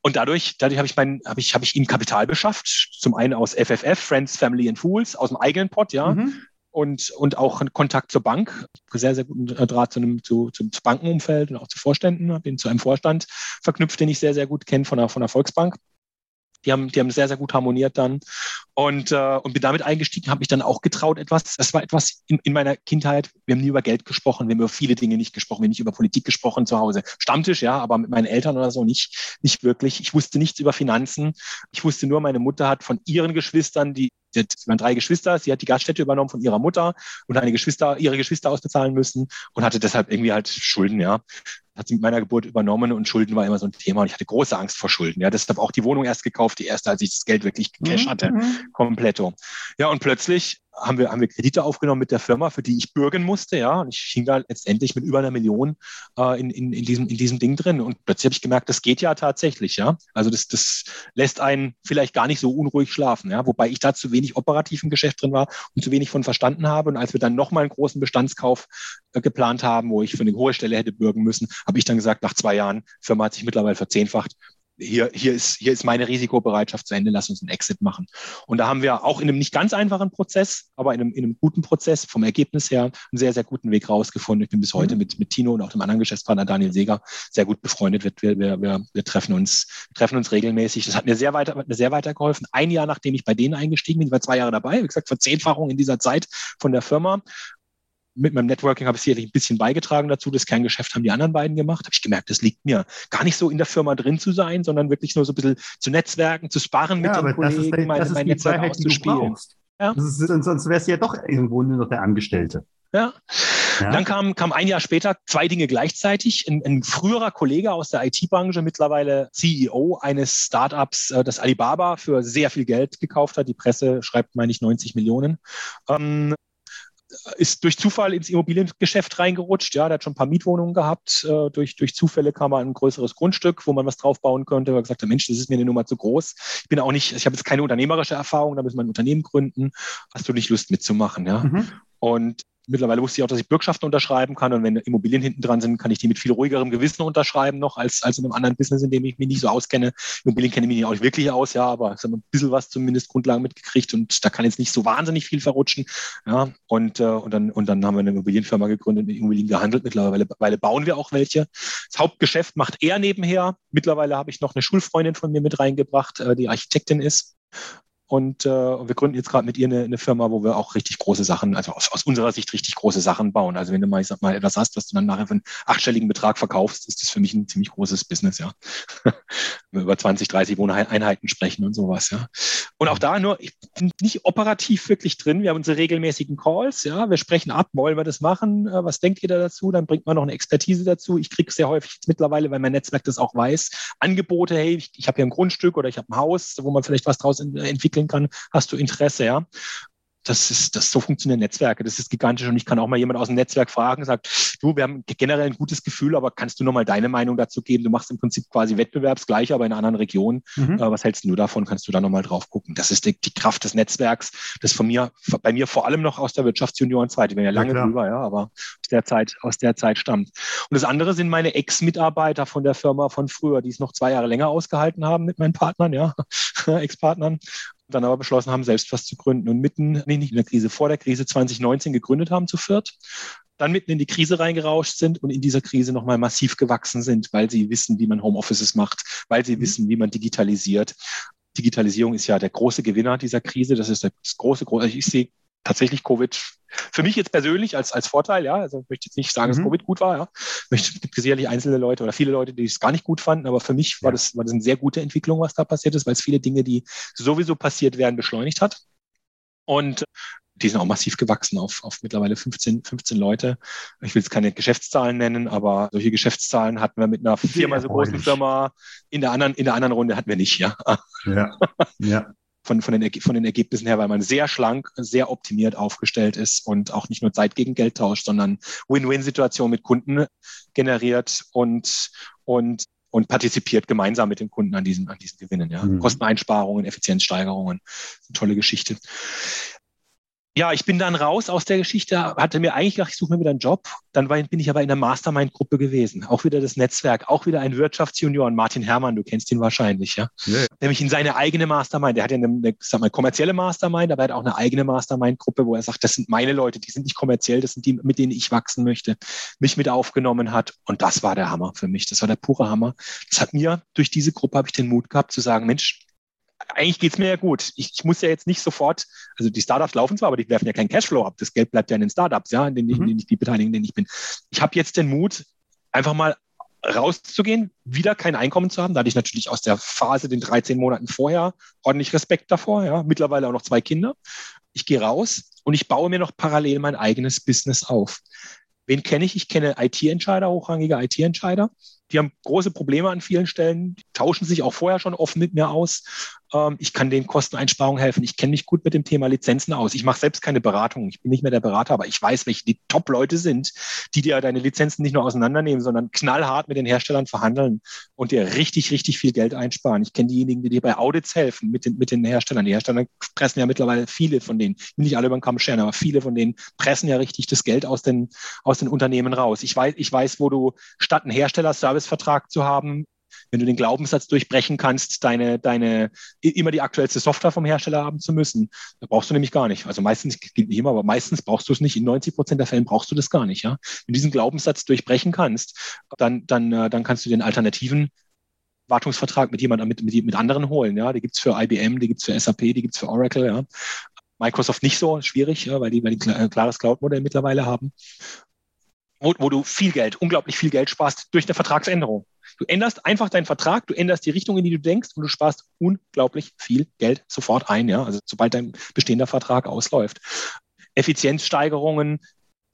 Und dadurch, dadurch habe ich mein, habe ich, habe ich ihm Kapital beschafft. Zum einen aus FFF, Friends, Family and Fools, aus dem eigenen Pot, ja. Mhm und, und auch Kontakt zur Bank. Sehr, sehr guten Draht zu einem, zu, zum Bankenumfeld und auch zu Vorständen. Habe ihn zu einem Vorstand verknüpft, den ich sehr, sehr gut kenne von der, von der Volksbank. Die haben, die haben sehr, sehr gut harmoniert dann. Und, äh, und bin damit eingestiegen, habe mich dann auch getraut, etwas, das war etwas in, in meiner Kindheit, wir haben nie über Geld gesprochen, wir haben über viele Dinge nicht gesprochen, wir haben nicht über Politik gesprochen zu Hause. Stammtisch, ja, aber mit meinen Eltern oder so nicht, nicht wirklich. Ich wusste nichts über Finanzen. Ich wusste nur, meine Mutter hat von ihren Geschwistern, die Sie hat, waren drei Geschwister, sie hat die Gaststätte übernommen von ihrer Mutter und eine Geschwister, ihre Geschwister ausbezahlen müssen und hatte deshalb irgendwie halt Schulden, ja. Hat sie mit meiner Geburt übernommen und Schulden war immer so ein Thema und ich hatte große Angst vor Schulden, ja. Deshalb auch die Wohnung erst gekauft, die erste, als ich das Geld wirklich Cash mhm, hatte, mhm. kompletto. Ja, und plötzlich haben wir, haben wir Kredite aufgenommen mit der Firma, für die ich bürgen musste, ja. Und ich hing da letztendlich mit über einer Million äh, in, in, in, diesem, in diesem Ding drin. Und plötzlich habe ich gemerkt, das geht ja tatsächlich, ja. Also das, das lässt einen vielleicht gar nicht so unruhig schlafen, ja. Wobei ich da zu wenig operativ im Geschäft drin war und zu wenig von verstanden habe. Und als wir dann nochmal einen großen Bestandskauf äh, geplant haben, wo ich für eine hohe Stelle hätte bürgen müssen, habe ich dann gesagt, nach zwei Jahren, Firma hat sich mittlerweile verzehnfacht, hier, hier, ist, hier ist meine Risikobereitschaft zu Ende, lass uns einen Exit machen. Und da haben wir auch in einem nicht ganz einfachen Prozess, aber in einem, in einem guten Prozess vom Ergebnis her einen sehr, sehr guten Weg rausgefunden. Ich bin bis heute mhm. mit, mit Tino und auch dem anderen Geschäftspartner Daniel Seger sehr gut befreundet. Wir, wir, wir, wir treffen, uns, treffen uns regelmäßig. Das hat mir sehr weiter, hat mir sehr weitergeholfen. Ein Jahr nachdem ich bei denen eingestiegen bin, ich war zwei Jahre dabei, wie gesagt, Verzehnfachung in dieser Zeit von der Firma mit meinem Networking habe ich sicherlich ein bisschen beigetragen dazu. Das Kerngeschäft haben die anderen beiden gemacht. Habe ich gemerkt, das liegt mir gar nicht so in der Firma drin zu sein, sondern wirklich nur so ein bisschen zu netzwerken, zu sparen ja, mit den Kollegen, das ist, meine, mein Netzwerk auszuspielen. Ja. Ist, sonst wärst du ja doch irgendwo nur noch der Angestellte. Ja. Ja. Dann kam, kam ein Jahr später zwei Dinge gleichzeitig. Ein, ein früherer Kollege aus der IT-Branche, mittlerweile CEO eines Startups, äh, das Alibaba für sehr viel Geld gekauft hat. Die Presse schreibt, meine ich, 90 Millionen. Ähm, ist durch Zufall ins Immobiliengeschäft reingerutscht. Ja, der hat schon ein paar Mietwohnungen gehabt. Äh, durch, durch Zufälle kam er an ein größeres Grundstück, wo man was draufbauen könnte. Er hat gesagt, Mensch, das ist mir eine Nummer zu groß. Ich bin auch nicht, ich habe jetzt keine unternehmerische Erfahrung, da müssen wir ein Unternehmen gründen. Hast du nicht Lust mitzumachen? Ja. Mhm. Und Mittlerweile wusste ich auch, dass ich Bürgschaften unterschreiben kann und wenn Immobilien hinten dran sind, kann ich die mit viel ruhigerem Gewissen unterschreiben noch als, als in einem anderen Business, in dem ich mich nicht so auskenne. Immobilien kenne ich mich auch nicht wirklich aus, ja, aber ich habe ein bisschen was zumindest Grundlagen mitgekriegt und da kann jetzt nicht so wahnsinnig viel verrutschen. Ja, und, äh, und, dann, und dann haben wir eine Immobilienfirma gegründet, mit Immobilien gehandelt. Mittlerweile bauen wir auch welche. Das Hauptgeschäft macht er nebenher. Mittlerweile habe ich noch eine Schulfreundin von mir mit reingebracht, äh, die Architektin ist. Und äh, wir gründen jetzt gerade mit ihr eine, eine, Firma, wo wir auch richtig große Sachen, also aus, aus, unserer Sicht richtig große Sachen bauen. Also wenn du mal, ich sag mal, etwas hast, was du dann nachher für einen achtstelligen Betrag verkaufst, ist das für mich ein ziemlich großes Business, ja. wenn wir über 20, 30 Wohneinheiten sprechen und sowas, ja. Und auch da nur, ich bin nicht operativ wirklich drin. Wir haben unsere regelmäßigen Calls, ja. Wir sprechen ab, wollen wir das machen? Äh, was denkt ihr da dazu? Dann bringt man noch eine Expertise dazu. Ich kriege sehr häufig mittlerweile, weil mein Netzwerk das auch weiß, Angebote, hey, ich, ich habe hier ein Grundstück oder ich habe ein Haus, wo man vielleicht was draus entwickelt entwickeln kann, hast du Interesse, ja. Das ist, das so funktionieren Netzwerke. Das ist gigantisch. Und ich kann auch mal jemand aus dem Netzwerk fragen, sagt, du, wir haben generell ein gutes Gefühl, aber kannst du noch mal deine Meinung dazu geben? Du machst im Prinzip quasi Wettbewerbsgleich, aber in einer anderen Region. Mhm. Äh, was hältst du davon? Kannst du da noch mal drauf gucken? Das ist die, die, Kraft des Netzwerks. Das von mir, bei mir vor allem noch aus der Wirtschaftsjuniorzeit. Ich bin ja lange ja, drüber, ja, aber aus der Zeit, aus der Zeit stammt. Und das andere sind meine Ex-Mitarbeiter von der Firma von früher, die es noch zwei Jahre länger ausgehalten haben mit meinen Partnern, ja, Ex-Partnern dann aber beschlossen haben, selbst was zu gründen und mitten, nee, nicht in der Krise, vor der Krise 2019 gegründet haben zu viert, dann mitten in die Krise reingerauscht sind und in dieser Krise nochmal massiv gewachsen sind, weil sie wissen, wie man Homeoffices macht, weil sie mhm. wissen, wie man digitalisiert. Digitalisierung ist ja der große Gewinner dieser Krise. Das ist das große, große, ich sehe tatsächlich Covid für mich jetzt persönlich als, als Vorteil, ja, also ich möchte jetzt nicht sagen, dass mhm. Covid gut war, ja. Es gibt sicherlich einzelne Leute oder viele Leute, die es gar nicht gut fanden, aber für mich war, das, war das eine sehr gute Entwicklung, was da passiert ist, weil es viele Dinge, die sowieso passiert werden, beschleunigt hat. Und die sind auch massiv gewachsen auf, auf mittlerweile 15, 15 Leute. Ich will jetzt keine Geschäftszahlen nennen, aber solche Geschäftszahlen hatten wir mit einer viermal so großen Firma in der anderen, in der anderen Runde hatten wir nicht, ja. Ja. ja von, von, den, von den Ergebnissen her, weil man sehr schlank, sehr optimiert aufgestellt ist und auch nicht nur Zeit gegen Geld tauscht, sondern Win-Win-Situationen mit Kunden generiert und, und, und partizipiert gemeinsam mit den Kunden an diesen, an diesen Gewinnen. Ja. Mhm. Kosteneinsparungen, Effizienzsteigerungen, tolle Geschichte ja, ich bin dann raus aus der Geschichte, hatte mir eigentlich gedacht, ich suche mir wieder einen Job. Dann bin ich aber in der Mastermind-Gruppe gewesen. Auch wieder das Netzwerk, auch wieder ein Wirtschaftsjunior, Martin Herrmann, du kennst ihn wahrscheinlich, ja. ja. Nämlich in seine eigene Mastermind. Der hat ja eine, eine sag mal, kommerzielle Mastermind, aber er hat auch eine eigene Mastermind-Gruppe, wo er sagt, das sind meine Leute, die sind nicht kommerziell, das sind die, mit denen ich wachsen möchte, mich mit aufgenommen hat. Und das war der Hammer für mich. Das war der pure Hammer. Das hat mir, durch diese Gruppe habe ich den Mut gehabt zu sagen, Mensch, eigentlich geht's mir ja gut. Ich, ich, muss ja jetzt nicht sofort, also die Startups laufen zwar, aber die werfen ja keinen Cashflow ab. Das Geld bleibt ja in den Startups, ja, in denen, mhm. ich die beteiligen, in denen ich bin. Ich habe jetzt den Mut, einfach mal rauszugehen, wieder kein Einkommen zu haben. Da hatte ich natürlich aus der Phase, den 13 Monaten vorher, ordentlich Respekt davor. Ja, mittlerweile auch noch zwei Kinder. Ich gehe raus und ich baue mir noch parallel mein eigenes Business auf. Wen kenne ich? Ich kenne IT-Entscheider, hochrangige IT-Entscheider. Die haben große Probleme an vielen Stellen, die tauschen sich auch vorher schon offen mit mir aus. Ähm, ich kann den Kosteneinsparungen helfen. Ich kenne mich gut mit dem Thema Lizenzen aus. Ich mache selbst keine Beratung. Ich bin nicht mehr der Berater, aber ich weiß, welche die Top-Leute sind, die dir deine Lizenzen nicht nur auseinandernehmen, sondern knallhart mit den Herstellern verhandeln und dir richtig, richtig viel Geld einsparen. Ich kenne diejenigen, die dir bei Audits helfen mit den, mit den Herstellern. Die Hersteller pressen ja mittlerweile viele von denen, nicht alle über den Kamm scheren, aber viele von denen pressen ja richtig das Geld aus den, aus den Unternehmen raus. Ich weiß, ich weiß, wo du statt einen Herstellerservice Servicevertrag zu haben, wenn du den Glaubenssatz durchbrechen kannst, deine, deine, immer die aktuellste Software vom Hersteller haben zu müssen. Da brauchst du nämlich gar nicht. Also meistens, gilt nicht immer, aber meistens brauchst du es nicht. In 90 Prozent der Fällen brauchst du das gar nicht, ja. Wenn du diesen Glaubenssatz durchbrechen kannst, dann, dann, äh, dann kannst du den alternativen Wartungsvertrag mit jemandem, mit, mit, mit anderen holen, ja. Die gibt's für IBM, die gibt's für SAP, die gibt's für Oracle, ja. Microsoft nicht so schwierig, weil die, weil die ein klares Cloud-Modell mittlerweile haben wo, wo du viel Geld, unglaublich viel Geld sparst durch eine Vertragsänderung. Du änderst einfach deinen Vertrag, du änderst die Richtung, in die du denkst und du sparst unglaublich viel Geld sofort ein, ja, also sobald dein bestehender Vertrag ausläuft. Effizienzsteigerungen,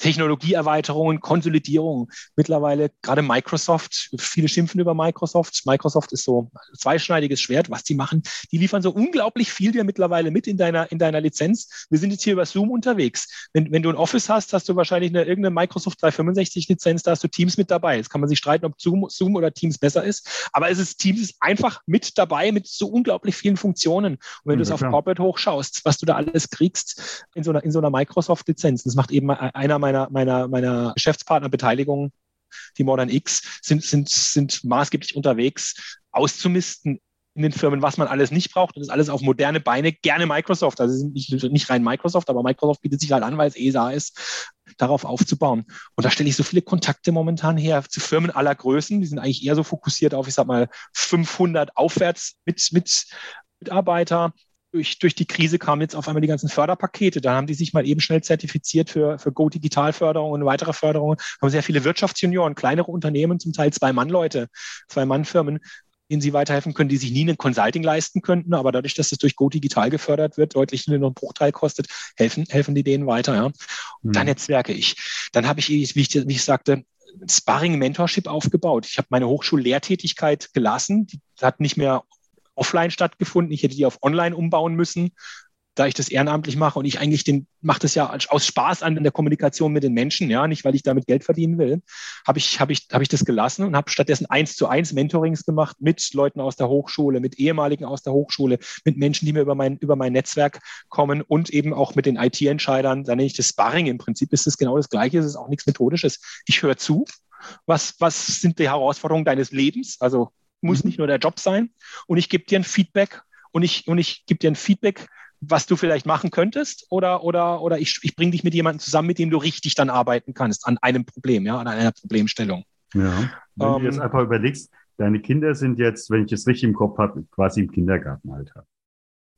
Technologieerweiterungen, Konsolidierungen. Mittlerweile gerade Microsoft, viele schimpfen über Microsoft. Microsoft ist so ein zweischneidiges Schwert, was die machen. Die liefern so unglaublich viel dir mittlerweile mit in deiner, in deiner Lizenz. Wir sind jetzt hier über Zoom unterwegs. Wenn, wenn du ein Office hast, hast du wahrscheinlich eine, irgendeine Microsoft 365 Lizenz, da hast du Teams mit dabei. Jetzt kann man sich streiten, ob Zoom, Zoom oder Teams besser ist. Aber es ist, Teams ist einfach mit dabei mit so unglaublich vielen Funktionen. Und wenn ja, du es auf Corporate hochschaust, was du da alles kriegst in so einer, in so einer Microsoft-Lizenz, das macht eben einer meiner meiner, meiner, meiner Geschäftspartnerbeteiligungen, die Modern X, sind, sind, sind maßgeblich unterwegs, auszumisten in den Firmen, was man alles nicht braucht. Das ist alles auf moderne Beine, gerne Microsoft. Also nicht, nicht rein Microsoft, aber Microsoft bietet sich halt an, weil es ESA ist, darauf aufzubauen. Und da stelle ich so viele Kontakte momentan her zu Firmen aller Größen. Die sind eigentlich eher so fokussiert auf, ich sag mal, 500 aufwärts mit, mit Mitarbeiter, durch, durch die Krise kamen jetzt auf einmal die ganzen Förderpakete. Da haben die sich mal eben schnell zertifiziert für, für Go Digitalförderung und weitere Förderungen. Haben sehr viele Wirtschaftsjunioren, kleinere Unternehmen, zum Teil Zwei-Mann-Leute, Zwei-Mann-Firmen, denen sie weiterhelfen können, die sich nie ein Consulting leisten könnten, aber dadurch, dass es durch Go Digital gefördert wird, deutlich nur einen Bruchteil kostet, helfen, helfen die denen weiter. Ja. Und mhm. dann netzwerke ich. Dann habe ich, wie ich, wie ich sagte, Sparring Mentorship aufgebaut. Ich habe meine Hochschullehrtätigkeit gelassen. Die hat nicht mehr offline stattgefunden. Ich hätte die auf online umbauen müssen, da ich das ehrenamtlich mache und ich eigentlich den mache das ja aus Spaß an in der Kommunikation mit den Menschen, ja, nicht weil ich damit Geld verdienen will, habe ich habe ich habe ich das gelassen und habe stattdessen eins zu eins Mentorings gemacht mit Leuten aus der Hochschule, mit ehemaligen aus der Hochschule, mit Menschen, die mir über mein über mein Netzwerk kommen und eben auch mit den IT-Entscheidern. Da nenne ich das Sparring. Im Prinzip ist es genau das Gleiche. Es ist auch nichts Methodisches. Ich höre zu. Was was sind die Herausforderungen deines Lebens? Also muss mhm. nicht nur der Job sein. Und ich gebe dir ein Feedback und ich, und ich gebe dir ein Feedback, was du vielleicht machen könntest oder, oder, oder ich, ich bringe dich mit jemandem zusammen, mit dem du richtig dann arbeiten kannst an einem Problem, ja, an einer Problemstellung. Ja, wenn ähm, du jetzt einfach überlegst, deine Kinder sind jetzt, wenn ich es richtig im Kopf habe, quasi im Kindergartenalter.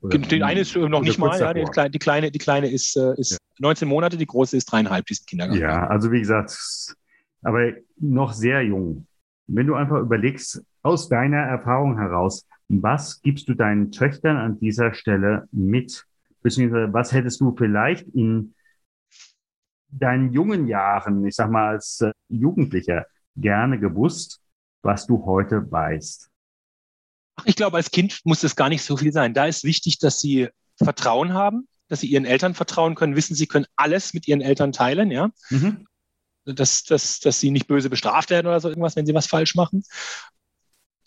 Oder die eine ist noch nicht mal, ja, die, Kleine, die Kleine, die Kleine ist, äh, ist ja. 19 Monate, die große ist dreieinhalb, die ist Kindergarten. Ja, also wie gesagt, aber noch sehr jung. Wenn du einfach überlegst, aus deiner Erfahrung heraus, was gibst du deinen Töchtern an dieser Stelle mit? Beziehungsweise was hättest du vielleicht in deinen jungen Jahren, ich sag mal als äh, Jugendlicher, gerne gewusst, was du heute weißt? Ich glaube, als Kind muss das gar nicht so viel sein. Da ist wichtig, dass sie Vertrauen haben, dass sie ihren Eltern vertrauen können, wissen, sie können alles mit ihren Eltern teilen, ja. Mhm. Dass, dass, dass sie nicht böse bestraft werden oder so irgendwas, wenn sie was falsch machen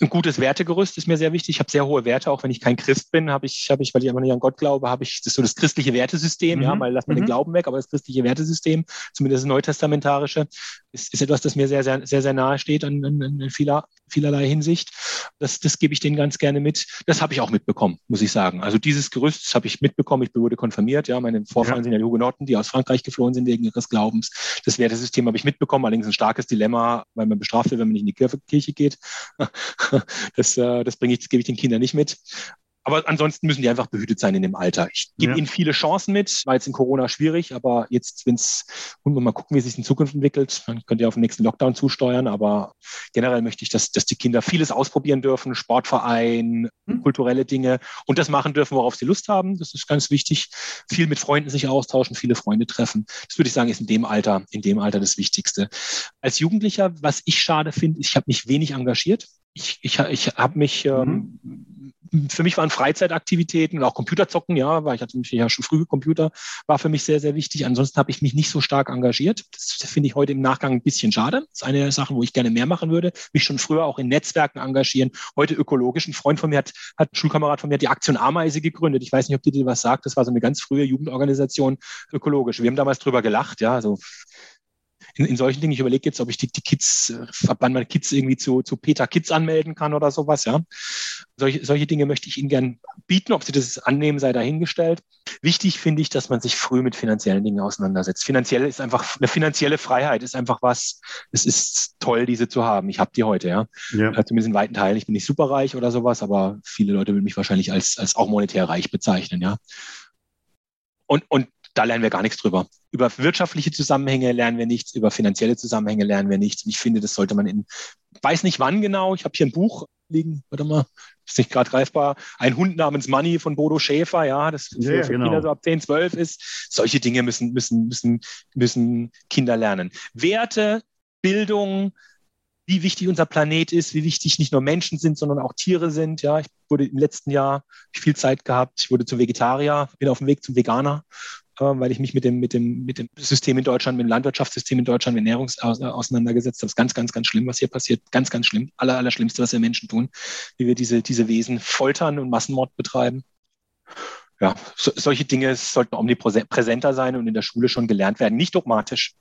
ein gutes Wertegerüst ist mir sehr wichtig. Ich habe sehr hohe Werte, auch wenn ich kein Christ bin, habe ich, habe ich, weil ich einfach nicht an Gott glaube, habe ich das so das christliche Wertesystem, mhm. ja, mal lass mal mhm. den Glauben weg, aber das christliche Wertesystem, zumindest das neutestamentarische, ist, ist etwas, das mir sehr, sehr, sehr, sehr nahe steht an, an, an vieler, vielerlei Hinsicht. Das, das gebe ich denen ganz gerne mit. Das habe ich auch mitbekommen, muss ich sagen. Also dieses Gerüst habe ich mitbekommen. Ich wurde konfirmiert. Ja, meine Vorfahren ja. sind ja die Hugenotten, die aus Frankreich geflohen sind wegen ihres Glaubens. Das Wertesystem habe ich mitbekommen. Allerdings ein starkes Dilemma, weil man bestraft wird, wenn man nicht in die Kirche geht. Das, äh, das bringe ich, das gebe ich den Kindern nicht mit. Aber ansonsten müssen die einfach behütet sein in dem Alter. Ich gebe ja. ihnen viele Chancen mit. War jetzt in Corona schwierig, aber jetzt, wenn es, und mal gucken, wie es sich in Zukunft entwickelt, dann könnt ihr auf den nächsten Lockdown zusteuern. Aber generell möchte ich, dass, dass die Kinder vieles ausprobieren dürfen, Sportverein, hm. kulturelle Dinge und das machen dürfen, worauf sie Lust haben. Das ist ganz wichtig. Viel mit Freunden sich austauschen, viele Freunde treffen. Das würde ich sagen, ist in dem Alter, in dem Alter das Wichtigste. Als Jugendlicher, was ich schade finde, ich habe mich wenig engagiert. Ich, ich, ich habe mich ähm, mhm für mich waren Freizeitaktivitäten und auch Computerzocken, ja, weil ich hatte mich ja schon früh Computer, war für mich sehr, sehr wichtig. Ansonsten habe ich mich nicht so stark engagiert. Das finde ich heute im Nachgang ein bisschen schade. Das ist eine der Sachen, wo ich gerne mehr machen würde. Mich schon früher auch in Netzwerken engagieren. Heute ökologisch. Ein Freund von mir hat, hat ein Schulkamerad von mir hat die Aktion Ameise gegründet. Ich weiß nicht, ob die dir was sagt. Das war so eine ganz frühe Jugendorganisation ökologisch. Wir haben damals drüber gelacht, ja, so in, in solchen Dingen, ich überlege jetzt, ob ich die, die Kids, ab wann meine Kids irgendwie zu, zu Peter Kids anmelden kann oder sowas, ja. Solche, solche Dinge möchte ich Ihnen gern bieten. Ob Sie das annehmen, sei dahingestellt. Wichtig finde ich, dass man sich früh mit finanziellen Dingen auseinandersetzt. Finanziell ist einfach, eine finanzielle Freiheit ist einfach was, es ist toll, diese zu haben. Ich habe die heute, ja. ja. Äh, zumindest in weiten Teilen. Ich bin nicht superreich oder sowas, aber viele Leute würden mich wahrscheinlich als, als auch monetär reich bezeichnen, ja. Und, und da lernen wir gar nichts drüber. Über wirtschaftliche Zusammenhänge lernen wir nichts, über finanzielle Zusammenhänge lernen wir nichts. Und ich finde, das sollte man in, weiß nicht wann genau, ich habe hier ein Buch liegen, warte mal, ist nicht gerade greifbar, ein Hund namens Money von Bodo Schäfer, ja, das für, ja, für genau. Kinder so ab 10, 12 ist. Solche Dinge müssen, müssen, müssen, müssen Kinder lernen. Werte, Bildung, wie wichtig unser Planet ist, wie wichtig nicht nur Menschen sind, sondern auch Tiere sind. Ja, ich wurde im letzten Jahr viel Zeit gehabt. Ich wurde zum Vegetarier, bin auf dem Weg zum Veganer, weil ich mich mit dem, mit dem, mit dem System in Deutschland, mit dem Landwirtschaftssystem in Deutschland, mit Ernährung aus, auseinandergesetzt habe. Das ist ganz, ganz, ganz schlimm, was hier passiert. Ganz, ganz schlimm. Aller, aller Schlimmste, was wir Menschen tun, wie wir diese, diese Wesen foltern und Massenmord betreiben. Ja, so, solche Dinge sollten omnipräsenter sein und in der Schule schon gelernt werden. Nicht dogmatisch,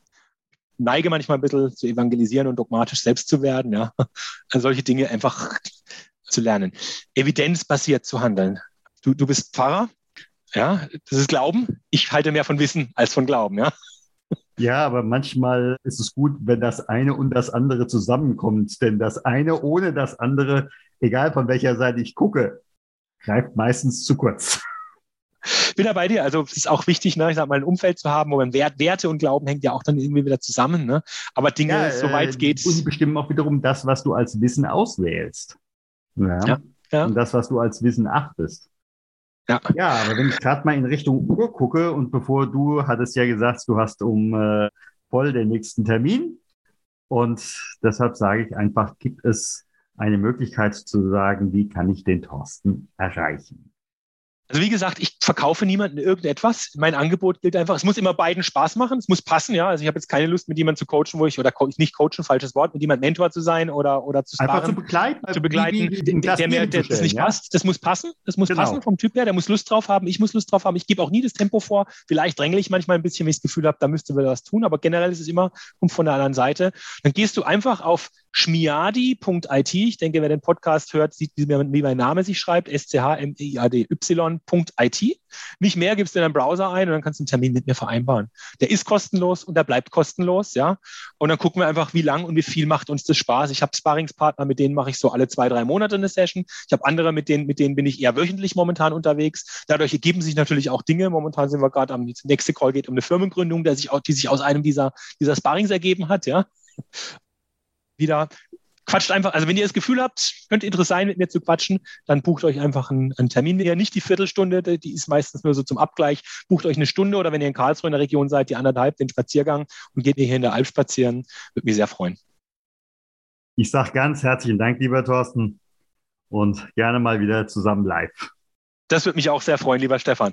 neige manchmal ein bisschen zu evangelisieren und dogmatisch selbst zu werden, ja. Also solche Dinge einfach zu lernen. Evidenzbasiert zu handeln. Du, du bist Pfarrer, ja, das ist Glauben. Ich halte mehr von Wissen als von Glauben, ja. Ja, aber manchmal ist es gut, wenn das eine und das andere zusammenkommt. Denn das eine ohne das andere, egal von welcher Seite ich gucke, greift meistens zu kurz bin da bei dir. Also es ist auch wichtig, ne, ich sag mal, ein Umfeld zu haben, wo man Wert, Werte und Glauben hängt ja auch dann irgendwie wieder zusammen. Ne? Aber Dinge, ja, soweit äh, geht. Und bestimmen auch wiederum das, was du als Wissen auswählst. Ja? ja, ja. Und das, was du als Wissen achtest. Ja. ja, aber wenn ich gerade mal in Richtung Uhr gucke und bevor du hattest ja gesagt, du hast um äh, voll den nächsten Termin und deshalb sage ich einfach, gibt es eine Möglichkeit zu sagen, wie kann ich den Thorsten erreichen? Also wie gesagt, ich verkaufe niemandem irgendetwas. Mein Angebot gilt einfach, es muss immer beiden Spaß machen, es muss passen, ja. Also ich habe jetzt keine Lust, mit jemandem zu coachen, wo ich, oder nicht coachen, falsches Wort, mit jemandem Mentor zu sein oder, oder zu sparen. Einfach zu begleiten. Zu begleiten, wie, wie, wie, der, der mir der, das nicht ja? passt. Das muss passen, das muss genau. passen vom Typ her, der muss Lust drauf haben, ich muss Lust drauf haben. Ich gebe auch nie das Tempo vor. Vielleicht drängle ich manchmal ein bisschen, wenn ich das Gefühl habe, da müsste wir was tun, aber generell ist es immer kommt von der anderen Seite. Dann gehst du einfach auf schmiadi.it. Ich denke, wer den Podcast hört, sieht, wie mein Name sich schreibt, S-C-H-M-I-A-D-Y.it. Nicht mehr gibst du in deinen Browser ein und dann kannst du einen Termin mit mir vereinbaren. Der ist kostenlos und der bleibt kostenlos, ja. Und dann gucken wir einfach, wie lang und wie viel macht uns das Spaß. Ich habe Sparringspartner, mit denen mache ich so alle zwei, drei Monate eine Session. Ich habe andere, mit denen, mit denen bin ich eher wöchentlich momentan unterwegs. Dadurch ergeben sich natürlich auch Dinge. Momentan sind wir gerade am nächste Call geht um eine Firmengründung, der sich auch, die sich aus einem dieser, dieser Sparrings ergeben hat, ja wieder quatscht einfach, also wenn ihr das Gefühl habt, könnte interessant sein, mit mir zu quatschen, dann bucht euch einfach einen, einen Termin. Ihr nicht die Viertelstunde, die ist meistens nur so zum Abgleich, bucht euch eine Stunde oder wenn ihr in Karlsruhe in der Region seid, die anderthalb, den Spaziergang und geht mir hier in der Alp spazieren. Würde mich sehr freuen. Ich sage ganz herzlichen Dank, lieber Thorsten, und gerne mal wieder zusammen live. Das würde mich auch sehr freuen, lieber Stefan.